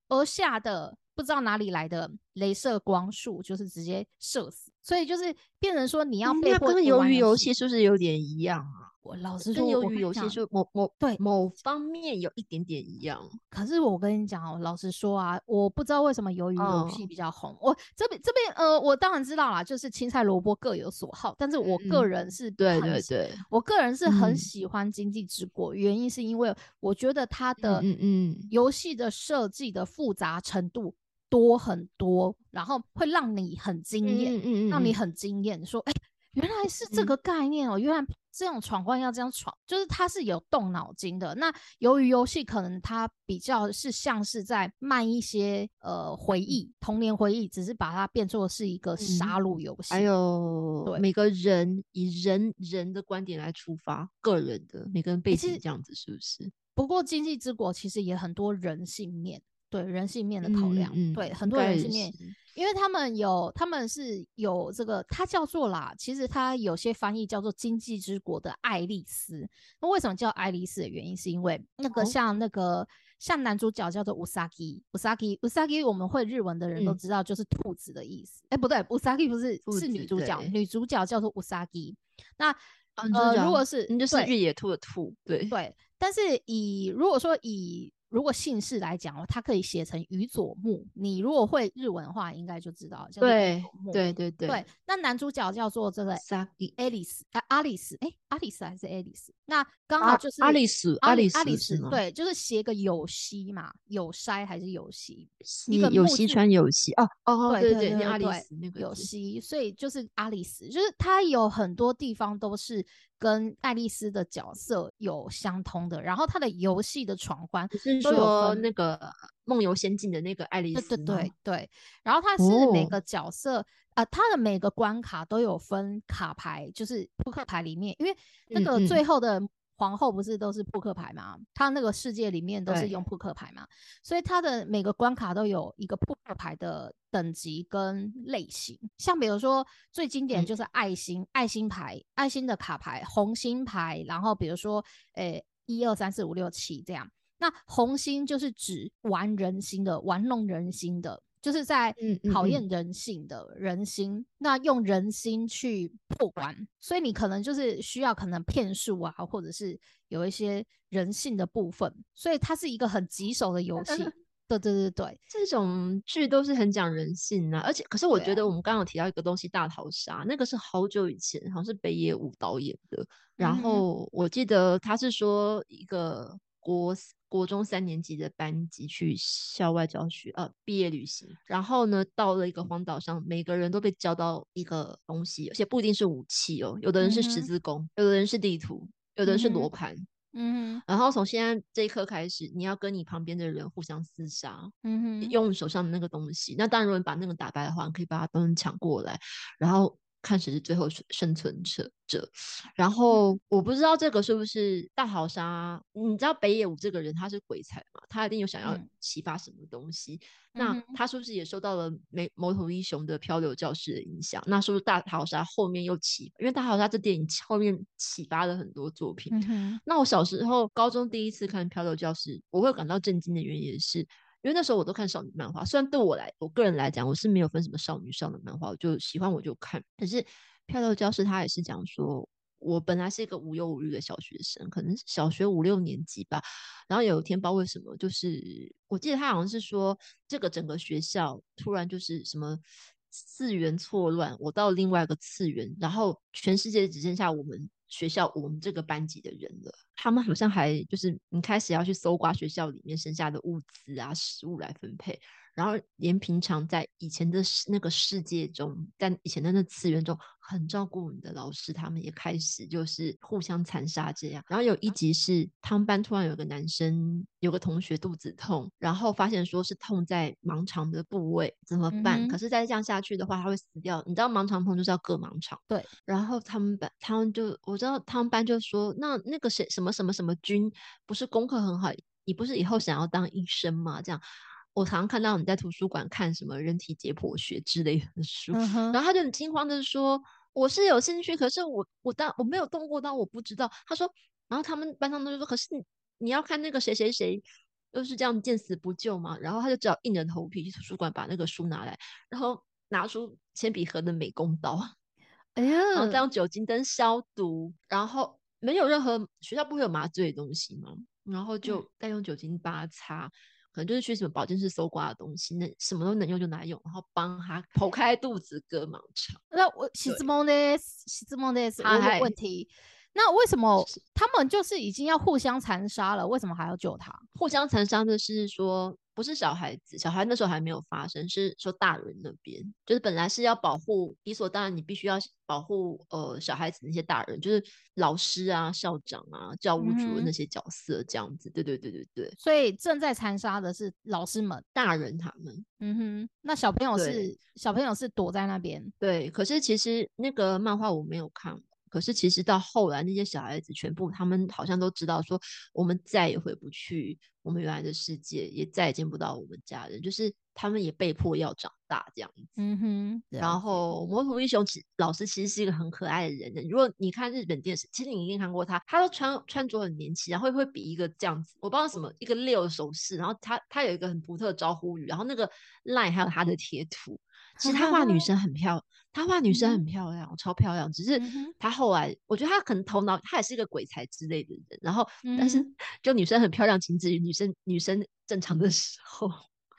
Speaker 1: 而下的。不知道哪里来的镭射光束，就是直接射死，所以就是变成说你要被迫。
Speaker 2: 跟鱿鱼游戏是不是有点一样啊？
Speaker 1: 我老实说，跟
Speaker 2: 鱿鱼游戏是某某
Speaker 1: 对
Speaker 2: 某方面有一点点一样。
Speaker 1: 可是我跟你讲哦，老实说啊，我不知道为什么鱿鱼游戏
Speaker 2: 嗯
Speaker 1: 比较红。我这边这边呃，我当然知道啦，就是青菜萝卜各有所好，但是我个
Speaker 2: 嗯
Speaker 1: 人是
Speaker 2: 对对对，
Speaker 1: 我个人是很
Speaker 2: 嗯
Speaker 1: 喜欢经济之国，原因是因为我觉得它的
Speaker 2: 嗯嗯
Speaker 1: 游戏的设计的复杂程度多很多，然后会让你很惊艳，
Speaker 2: 嗯嗯
Speaker 1: 让你很惊艳，说哎。原来是这
Speaker 2: 嗯
Speaker 1: 个概念哦！原来这种闯关要这样闯，就是它是有动脑筋的。那由于游戏可能它比较是像是在卖一些呃回忆、童年回忆，只是把它变作是一个杀戮游戏。
Speaker 2: 还有
Speaker 1: 对
Speaker 2: 每个人以人人的观点来出发，个人的每个人背景这样子，是不是？
Speaker 1: 不过经济之国其实也很多人性面，对人性面的考量，
Speaker 2: 嗯嗯
Speaker 1: 对很多人性面。因为他们有，他们是有这个，它叫做啦，其实它有些翻译叫做经济之国的爱丽丝。那为什么叫爱丽丝的原因，是因为那个
Speaker 2: 哦
Speaker 1: 像那个、像男主角叫做乌萨基，乌萨基，乌萨基，我们会日文的人都
Speaker 2: 嗯
Speaker 1: 知道，就是兔子的意思。哎、不对，乌萨基不是是女主角，女主角叫做乌萨基。那呃，如果是
Speaker 2: 你就是
Speaker 1: 对
Speaker 2: 越野兔的兔，对
Speaker 1: 对，但是以如果说以如果姓氏来讲哦，它可以写成宇佐木。你如果会日文的话，应该就知道叫做宇
Speaker 2: 对。对对对
Speaker 1: 对，那男主角叫做这个丝，啊，阿丽丝，哎，阿丽丝还是 Alice？？那刚好就是
Speaker 2: 阿丽丝
Speaker 1: 阿
Speaker 2: 丽
Speaker 1: 阿丽
Speaker 2: 丝是吗？，
Speaker 1: 对，就是写个有西嘛，有筛还是有西？
Speaker 2: 一有西川有西哦哦，
Speaker 1: 对
Speaker 2: 对
Speaker 1: 对对对
Speaker 2: 那阿丽丝那个
Speaker 1: 有
Speaker 2: 字
Speaker 1: 西，所以就是阿丽丝，就是它有很多地方都是跟爱丽丝的角色有相通的，然后它的游戏的闯关都有
Speaker 2: 说那个梦游仙境的那个爱丽丝吗
Speaker 1: 对对对，然后它是每
Speaker 2: 哦。
Speaker 1: 个角色，呃，它的每个关卡都有分卡牌，就是扑克牌里面，因为那
Speaker 2: 嗯
Speaker 1: 个
Speaker 2: 嗯。
Speaker 1: 最后的皇后不是都是扑克牌嘛，她那个世界里面都是用扑克牌嘛，所以她的每个关卡都有一个扑克牌的等级跟类型，像比如说最经典
Speaker 2: 嗯
Speaker 1: 就是爱心，爱心牌，爱心的卡牌，红心牌，然后比如说，诶，一二三四五六七这样。那红心就是指玩人心的，玩弄人心的，就是在考验人性的人心。那用人心去破关，所以你可能就是需要可能骗术啊，或者是有一些人性的部分，所以它是一个很棘手的游戏。对对对对，
Speaker 2: 这种剧都是很讲人性啊，而且可是我觉得我们刚刚有提到一个东西，大逃杀，那个是好久以前，好像是北野武导演的。然后我记得他是说一个国国中三年级的班级去校外教学，呃，毕业旅行。然后呢，到了一个荒岛上，每个人都被教到一个东西，而且不一定是武器哦，有的人是十字弓，有的人是地图，有的人是罗盘。
Speaker 1: 嗯哼
Speaker 2: 然后从现在这一刻开始，你要跟你旁边的人互相厮杀，
Speaker 1: 嗯哼，
Speaker 2: 用手上的那个东西。那当然，如果你把那个打败的话，你可以把它东西抢过来，然后看谁是最后生生存者者。然后我不知道这个是不是大逃杀，你知道北野武这个人他是鬼才嘛，他一定有想要
Speaker 1: 嗯
Speaker 2: 启发什么东西。那他是不是也受到了美某头英雄的漂流教室的影响？那是不是大逃杀后面又启，因为大逃杀这电影后面启发了很多作品。
Speaker 1: 嗯，
Speaker 2: 那我小时候高中第一次看《漂流教室》，我会感到震惊的原因也是，因为那时候我都看少女漫画，虽然对我来我个人来讲，我是没有分什么少女少的漫画，我就喜欢我就看。可是《漂流教室》他也是讲说，我本来是一个无忧无虑的小学生，可能小学五六年级吧。然后有一天不知道为什么，就是我记得他好像是说，这个整个学校突然就是什么次元错乱，我到另外一个次元，然后全世界只剩下我们学校我们这个班级的人了。他们好像还就是你开始要去搜刮学校里面剩下的物资啊、食物来分配。然后连平常在以前的世那个世界中，在以前的那次元中很照顾你的老师，他们也开始就是互相残杀这样。然后有一集是他们班突然有个男生有个同学肚子痛，然后发现说是痛在盲肠的部位，怎么办？
Speaker 1: 嗯
Speaker 2: 可是再这样下去的话，他会死掉。你知道盲肠痛就是要割盲肠，
Speaker 1: 对。
Speaker 2: 然后他们班他们就我知道他们班就说，那那个谁什么什么什么君不是功课很好，你不是以后想要当医生吗？这样。我常常看到你在图书馆看什么人体解剖学之类的书，
Speaker 1: 嗯，
Speaker 2: 然后他就很惊慌的说：“我是有兴趣，可是我我当我没有动过刀，我不知道。”他说，然后他们班上都说：“可是你你要看那个谁谁谁，又是这样见死不救嘛。”然后他就只好硬着头皮去图书馆把那个书拿来，然后拿出铅笔盒的美工刀，
Speaker 1: 哎
Speaker 2: 然后再，用酒精灯消毒，然后没有任何学校不会有麻醉的东西嘛？然后就再用酒精把它擦，可能就是去什么保健室搜刮的东西，那什么都能用就拿来用，然后帮他剖开肚子割盲肠。
Speaker 1: 那我西之梦的西之梦的，我
Speaker 2: 他还
Speaker 1: 有问题。那为什么他们就是已经要互相残杀了，为什么还要救他？
Speaker 2: 互相残杀的是说，不是小孩子，小孩那时候还没有发生，是说大人那边，就是本来是要保护，理所当然，你必须要保护呃小孩子那些大人，就是老师啊、校长啊、教务主任那些角色这样子。对对对对对。
Speaker 1: 所以正在残杀的是老师们、
Speaker 2: 大人他们。
Speaker 1: 嗯哼，那小朋友是小朋友是躲在那边。
Speaker 2: 对，可是其实那个漫画我没有看。可是其实到后来，那些小孩子全部他们好像都知道，说我们再也回不去我们原来的世界，也再也见不到我们家人，就是他们也被迫要长大这样子。
Speaker 1: 嗯哼。
Speaker 2: 然后魔图英雄其老师其实是一个很可爱的人。如果你看日本电视，其实你一定看过他，他都穿穿着很年轻，然后会比一个这样子，我不知道什么一个六手势，然后他他有一个很独特的招呼语，然后那个 line 还有他的贴图。其实他 画女生很漂亮，他画女生很漂亮，超漂亮。只是他后来，我觉得他可能头脑，他也是一个鬼才之类的人。然后，但是 就女生很漂亮，仅止于女生女生正常的时候，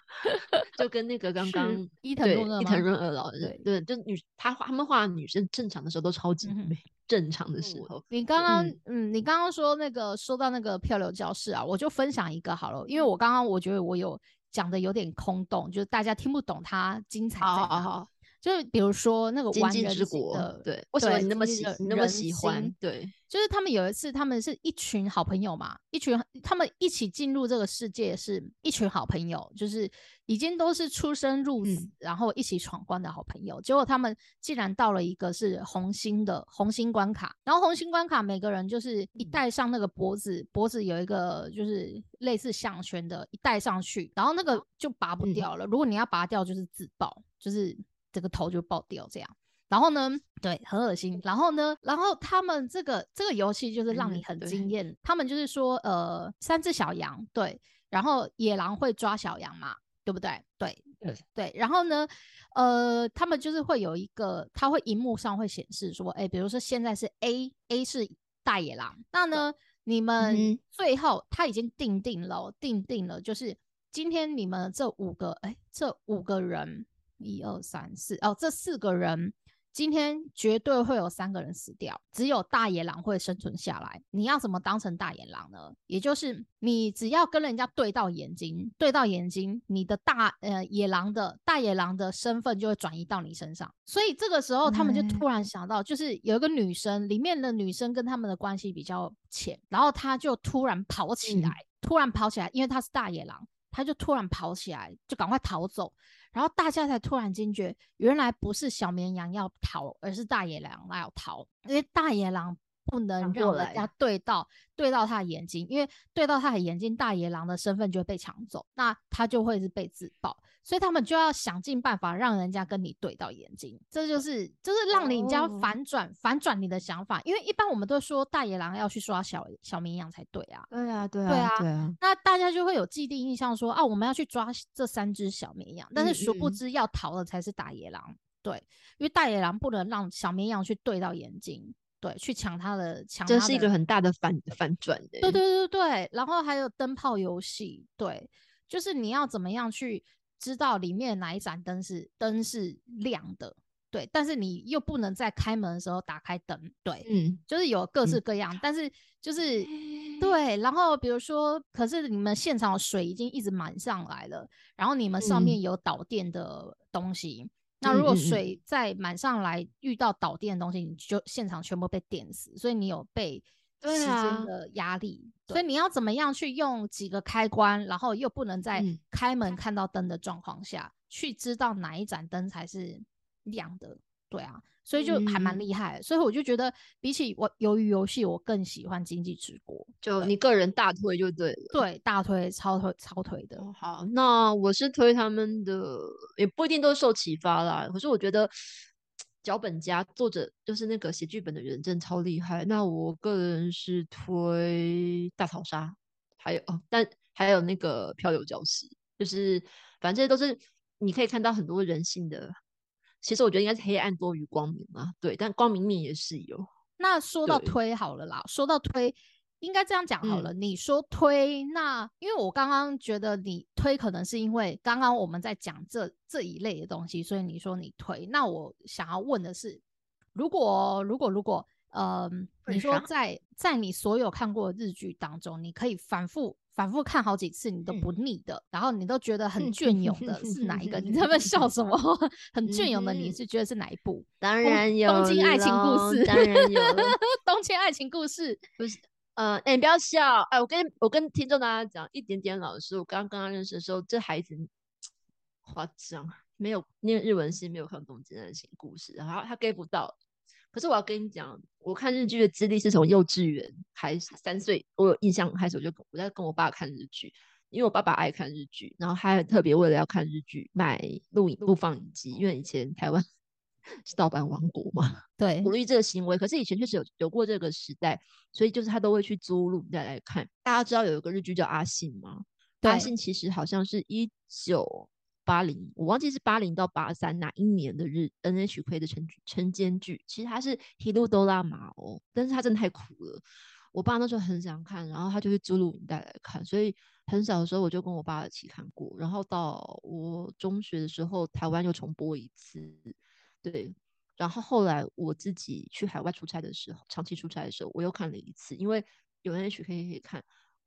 Speaker 2: 就跟那个刚刚
Speaker 1: 伊藤润
Speaker 2: 伊藤润二老师，对，就女他画他们画女生正常的时候都超级美，正常的时候。
Speaker 1: 你刚刚嗯，你刚刚说那个说到那个漂流教室啊，我就分享一个好了，因为我刚刚我觉得我有。讲的有点空洞，就是大家听不懂他精彩在哪。就是比如说那个《玩人国》
Speaker 2: 的，对，为什么你那么喜那么喜欢？对，
Speaker 1: 就是他们有一次，他们是一群好朋友嘛，一群他们一起进入这个世界，是一群好朋友，就是已经都是出生入死，然后一起闯关的好朋友。结果他们竟然到了一个是红星的红星关卡，然后红星关卡每个人就是一戴上那个脖子，脖子有一个就是类似项圈的，一戴上去，然后那个就拔不掉了。如果你要拔掉，就是自爆，就是。这个头就爆掉，这样，然后呢，对，很恶心。然后呢，然后他们这个这个游戏就是让你很惊艳。他们就是说，呃，三只小羊，对，然后野狼会抓小羊嘛，对不对？对，对。然后呢，呃，他们就是会有一个，他会荧幕上会显示说，哎，比如说现在是 A，A 是大野狼，那呢，你们最后他已经定定了，定定了，就是今天你们这五个，哎，这五个人。一二三四哦，这四个人今天绝对会有三个人死掉，只有大野狼会生存下来。你要怎么当成大野狼呢？也就是你只要跟人家对到眼睛，对到眼睛，你的大呃野狼的大野狼的身份就会转移到你身上。所以这个时候他们就突然想到，就是有一个女生，里面的女生跟他们的关系比较浅，然后她就突然跑起来，突然跑起来，因为她是大野狼，她就突然跑起来，就赶快逃走。然后大家才突然惊觉，原来不是小绵羊要逃，而是大野狼要逃，因为大野狼不能让人家对到对到他的眼睛，因为对到他的眼睛，大野狼的身份就会被抢走，那他就会是被自爆。所以他们就要想尽办法让人家跟你对到眼睛，这就是就是让人家反转反转你的想法，因为一般我们都说大野狼要去抓小小绵羊才对啊，
Speaker 2: 对啊对
Speaker 1: 啊对啊，那大家就会有既定印象说啊我们要去抓这三只小绵羊，但是殊不知要逃的才是大野狼，对，因为大野狼不能让小绵羊去对到眼睛，对，去抢他的抢，
Speaker 2: 这是一个很大的反反转的，
Speaker 1: 对对对对，然后还有灯泡游戏，对，就是你要怎么样去。知道里面哪一盏灯是灯是亮的，对，但是你又不能在开门的时候打开灯，对，嗯，就是有各式各样，但是就是对，然后比如说，可是你们现场水已经一直满上来了，然后你们上面有导电的东西，那如果水再满上来遇到导电的东西，你就现场全部被电死，所以你有被。时间的压力，所以你要怎么样去用几个开关，然后又不能在开门看到灯的状况下去知道哪一盏灯才是亮的？对啊，所以就还蛮厉害。所以我就觉得，比起我鱿鱼游戏，我更喜欢经济之国。
Speaker 2: 就你个人大推就对了，
Speaker 1: 对，大推超推超推的。
Speaker 2: 好，那我是推他们的，也不一定都受启发啦。可是我觉得。脚本家作者就是那个写剧本的人，真的超厉害。那我个人是推大逃杀，还有哦，但还有那个漂流教室，就是反正这些都是你可以看到很多人性的。其实我觉得应该是黑暗多于光明嘛，对，但光明面也是有。
Speaker 1: 那说到推好了啦，说到推，应该这样讲好
Speaker 2: 嗯
Speaker 1: 了。你说推，那因为我刚刚觉得你推可能是因为刚刚我们在讲这这一类的东西，所以你说你推。那我想要问的是，如果如果如果，呃，你说在在你所有看过的日剧当中，你可以反复反复看好几次，你都不腻的，然后你都觉得很
Speaker 2: 嗯
Speaker 1: 隽永的是哪一个？你在那边笑什么？很隽永的，你
Speaker 2: 嗯
Speaker 1: 是觉得是哪一部？
Speaker 2: 当然有
Speaker 1: 东京爱情故事
Speaker 2: 当然有。
Speaker 1: 东京爱情故事，
Speaker 2: 呃，哎、你不要笑，哎，我跟我跟听众大家讲，一点点老师，我刚刚跟他认识的时候，这孩子夸张，没有念日文系，没有看东京爱情故事，然后他 get 不到。可是我要跟你讲，我看日剧的资历是从幼稚园开始，三岁我有印象开始，我就跟我在跟我爸看日剧，因为我爸爸爱看日剧，然后他还特别为了要看日剧买录影录放影机，因为以前台湾 是盗版王国嘛，
Speaker 1: 对
Speaker 2: 鼓励这个行为，可是以前确实有有过这个时代，所以就是他都会去租录影带来看。大家知道有一个日剧叫《阿信》吗？阿信其实好像是一九八零，我忘记是八零到八三哪一年的日 NHK 的晨晨间剧，其实它是《h i r o d o r a 嘛哦，但是它真的太苦了。我爸那时候很想看，然后他就会租录影带来看，所以很小的时候我就跟我爸一起看过。然后到我中学的时候，台湾又重播一次，对。然后后来我自己去海外出差的时候，长期出差的时候，我又看了一次，因为有 NHK 可以看。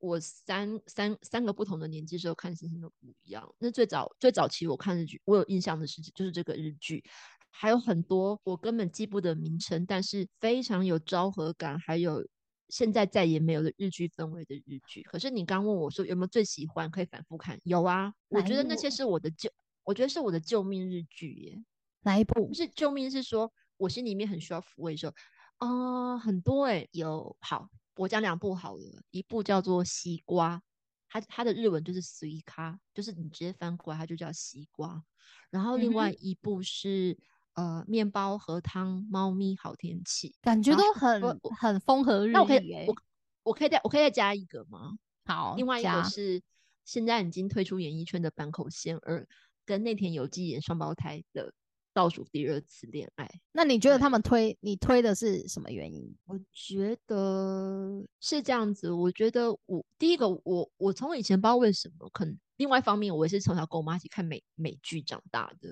Speaker 2: 我三三三个不同的年纪时候看星星都不一样。那最早最早期我看日剧，我有印象的是就是这个日剧，还有很多我根本记不得名称，但是非常有昭和感，还有现在再也没有的日剧氛围的日剧。可是你刚问我说有没有最喜欢，可以反复看，有啊，我觉得那些是我的救，我觉得是我的救命日剧耶。
Speaker 1: 哪一部
Speaker 2: 不？是救命，是说我心里面很需要抚慰的时候，啊、很多诶、有好，我讲两部好了，一部叫做西瓜，它它的日文就是随咖，就是你直接翻过来它就叫西瓜，然后另外
Speaker 1: 嗯
Speaker 2: 一部是、呃面包和汤，猫咪好天气，
Speaker 1: 感觉都很很风和日
Speaker 2: 那我可
Speaker 1: 丽
Speaker 2: 我我可以再我可以再加一个吗？
Speaker 1: 好，
Speaker 2: 另外一个是现在已经退出演艺圈的坂口宪二，跟内田有纪演双胞胎的倒数第二次恋爱。
Speaker 1: 那你觉得他
Speaker 2: 对
Speaker 1: 们推你推的是什么原因？
Speaker 2: 我觉得是这样子。我觉得我第一个，我我从以前不知道为什么，可能另外一方面，我也是从小跟我妈一起看美美剧长大的，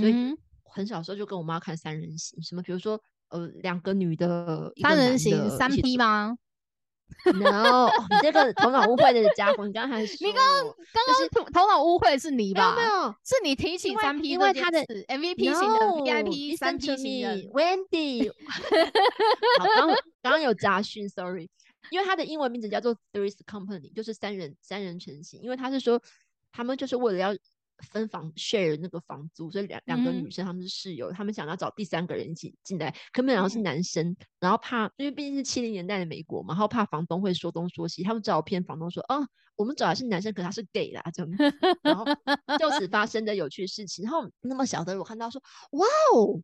Speaker 2: 所以
Speaker 1: 嗯
Speaker 2: 很小时候就跟我妈看三人行，什么比如说呃两个女的，
Speaker 1: 三人行三 P
Speaker 2: 做
Speaker 1: 吗？
Speaker 2: ？No，哦 你这个头脑污秽的家伙，你刚才说
Speaker 1: 你刚刚
Speaker 2: 我
Speaker 1: 刚刚头头脑误会是你
Speaker 2: 没有
Speaker 1: 吧？
Speaker 2: 没有，
Speaker 1: 是你提起三 P
Speaker 2: 因为他的
Speaker 1: MVP 型的 VIP 三 P 型
Speaker 2: 的 Wendy 好，刚刚刚刚有杂讯，sorry，因为他的英文名字叫做 Three's Company，就是三人三人成型，因为他是说他们就是为了要分房 share 那个房租，所以两两个
Speaker 1: 嗯
Speaker 2: 女生她们是室友，他们想要找第三个人一起进来，可本然后是
Speaker 1: 嗯
Speaker 2: 男生，然后怕因为毕竟是七零年代的美国嘛，然后怕房东会说东说西，他们只好骗房东说，哦，我们找的是男生，可他是 gay 啦，这样子，然后就此发生的有趣事情。然后那么小的我看到说，哇哦，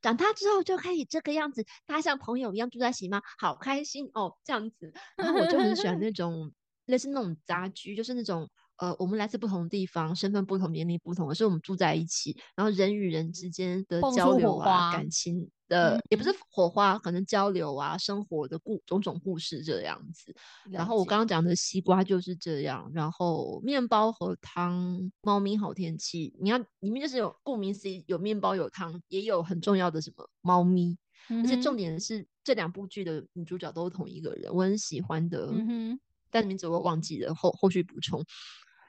Speaker 2: 长大之后就可以这个样子，大家像朋友一样住在一起吗？好开心哦，这样子。然后我就很喜欢那种类似那种杂居，就是那种呃，我们来自不同地方，身份不同，年龄不同，可是我们住在一起，然后人与人之间的交流啊，感情的、也不
Speaker 1: 嗯。
Speaker 2: 是火花，可能交流啊，生活的故种种故事这样子。然后我刚刚。讲的西瓜就是这样，然后面包和汤，猫咪好天气，你看里面就是有顾名思义，有面包有汤，也有很重要的什么猫咪，而且重点是这两部剧的女主角都是同一个人，我很喜欢的，
Speaker 1: 嗯哼。
Speaker 2: 但名字我忘记了，后后续补充。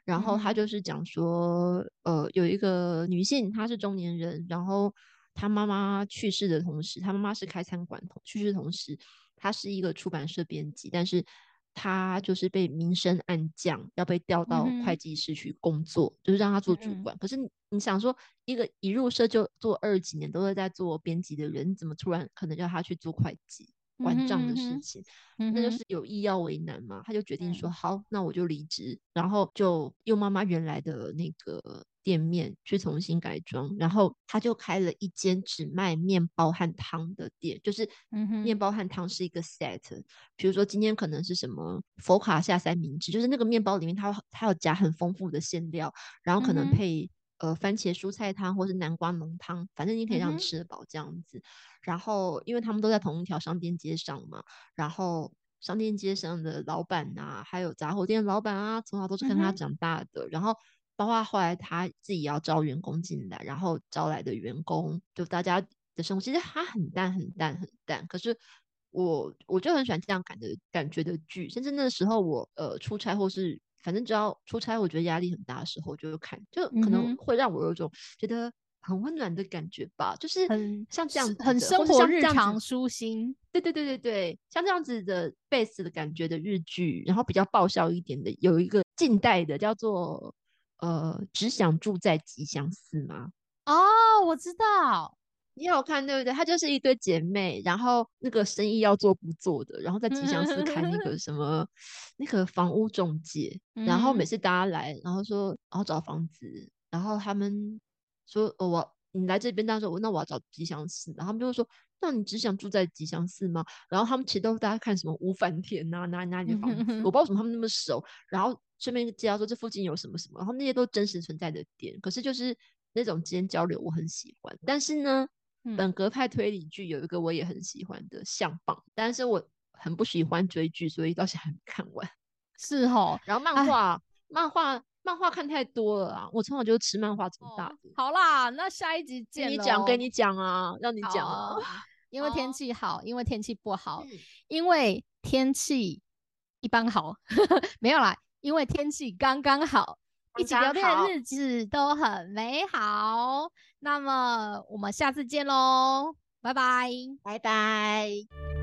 Speaker 2: 然后他就是讲说，呃，有一个女性，她是中年人，然后她妈妈去世的同时，她妈妈是开餐馆同去世的同时，她是一个出版社编辑，但是她就是被明升暗降，要被调到会计室去工作，就是让她做主
Speaker 1: 嗯
Speaker 2: 管。可是你你想说，一个一入社就做二十几年都是在做编辑的人，你怎么突然可能叫她去做会计？管账的事情，那就是有意要为难嘛，他就决定说
Speaker 1: 嗯
Speaker 2: 好，那我就离职，然后就用妈妈原来的那个店面去重新改装，然后他就开了一间只卖面包和汤的店，就是面包和汤是一个 set，比如说今天可能是什么佛卡夏三明治，就是那个面包里面它它有夹很丰富的馅料，然后可能配呃番茄蔬菜汤或是南瓜浓汤，反正你可以让你吃得饱这样子。然后因为他们都在同一条商店街上嘛，然后商店街上的老板啊，还有杂货店老板啊，从小都是跟他长大的。然后包括后来他自己要招员工进来，然后招来的员工就大家的生活，其实他很淡很淡很淡，可是。我我就很喜欢这样感的感觉的剧，甚至那时候我呃出差或是反正只要出差，我觉得压力很大的时候，我就会看，就可能会让我有一种觉得很温暖的感觉吧，就是
Speaker 1: 很
Speaker 2: 像这样
Speaker 1: 是
Speaker 2: 子
Speaker 1: 很生活日常舒心。
Speaker 2: 对对对对对，像这样子的 base 的感觉的日剧，然后比较爆笑一点的，有一个近代的叫做呃只想住在吉祥寺吗？
Speaker 1: 哦，我知道，
Speaker 2: 你有看对不对？她就是一堆姐妹，然后那个生意要做不做的，然后在吉祥寺开那个 什么那个房屋中介，然后每
Speaker 1: 嗯
Speaker 2: 次大家来，然后说然后找房子，然后他们说哦我你来这边，他说我那我要找吉祥寺，然后他们就会说那你只想住在吉祥寺吗？然后他们其实都大家看什么吴凡田呐、哪里哪里的房子，我不知道为什么他们那么熟，然后顺便介绍说这附近有什么什么，然后那些都真实存在的点，可是就是那种之间交流我很喜欢，但是呢。
Speaker 1: 嗯
Speaker 2: 本格派推理剧有一个我也很喜欢的《相棒》，但是我很不喜欢追剧，所以到现在还没看完。
Speaker 1: 是哦，
Speaker 2: 然后漫
Speaker 1: 哎
Speaker 2: 画，漫画，漫画看太多了啊！我从小就是吃漫画长大
Speaker 1: 哦
Speaker 2: 的。
Speaker 1: 好啦，那下一集
Speaker 2: 跟
Speaker 1: 见喽。
Speaker 2: 你讲，跟你讲啊，让你讲啊。
Speaker 1: 因为天气好，因为天气不好，
Speaker 2: 嗯
Speaker 1: 因为天气一般好，没有啦，因为天气刚刚好，一起聊天的日子都很美好。那么我们下次见喽，拜拜。
Speaker 2: 拜拜。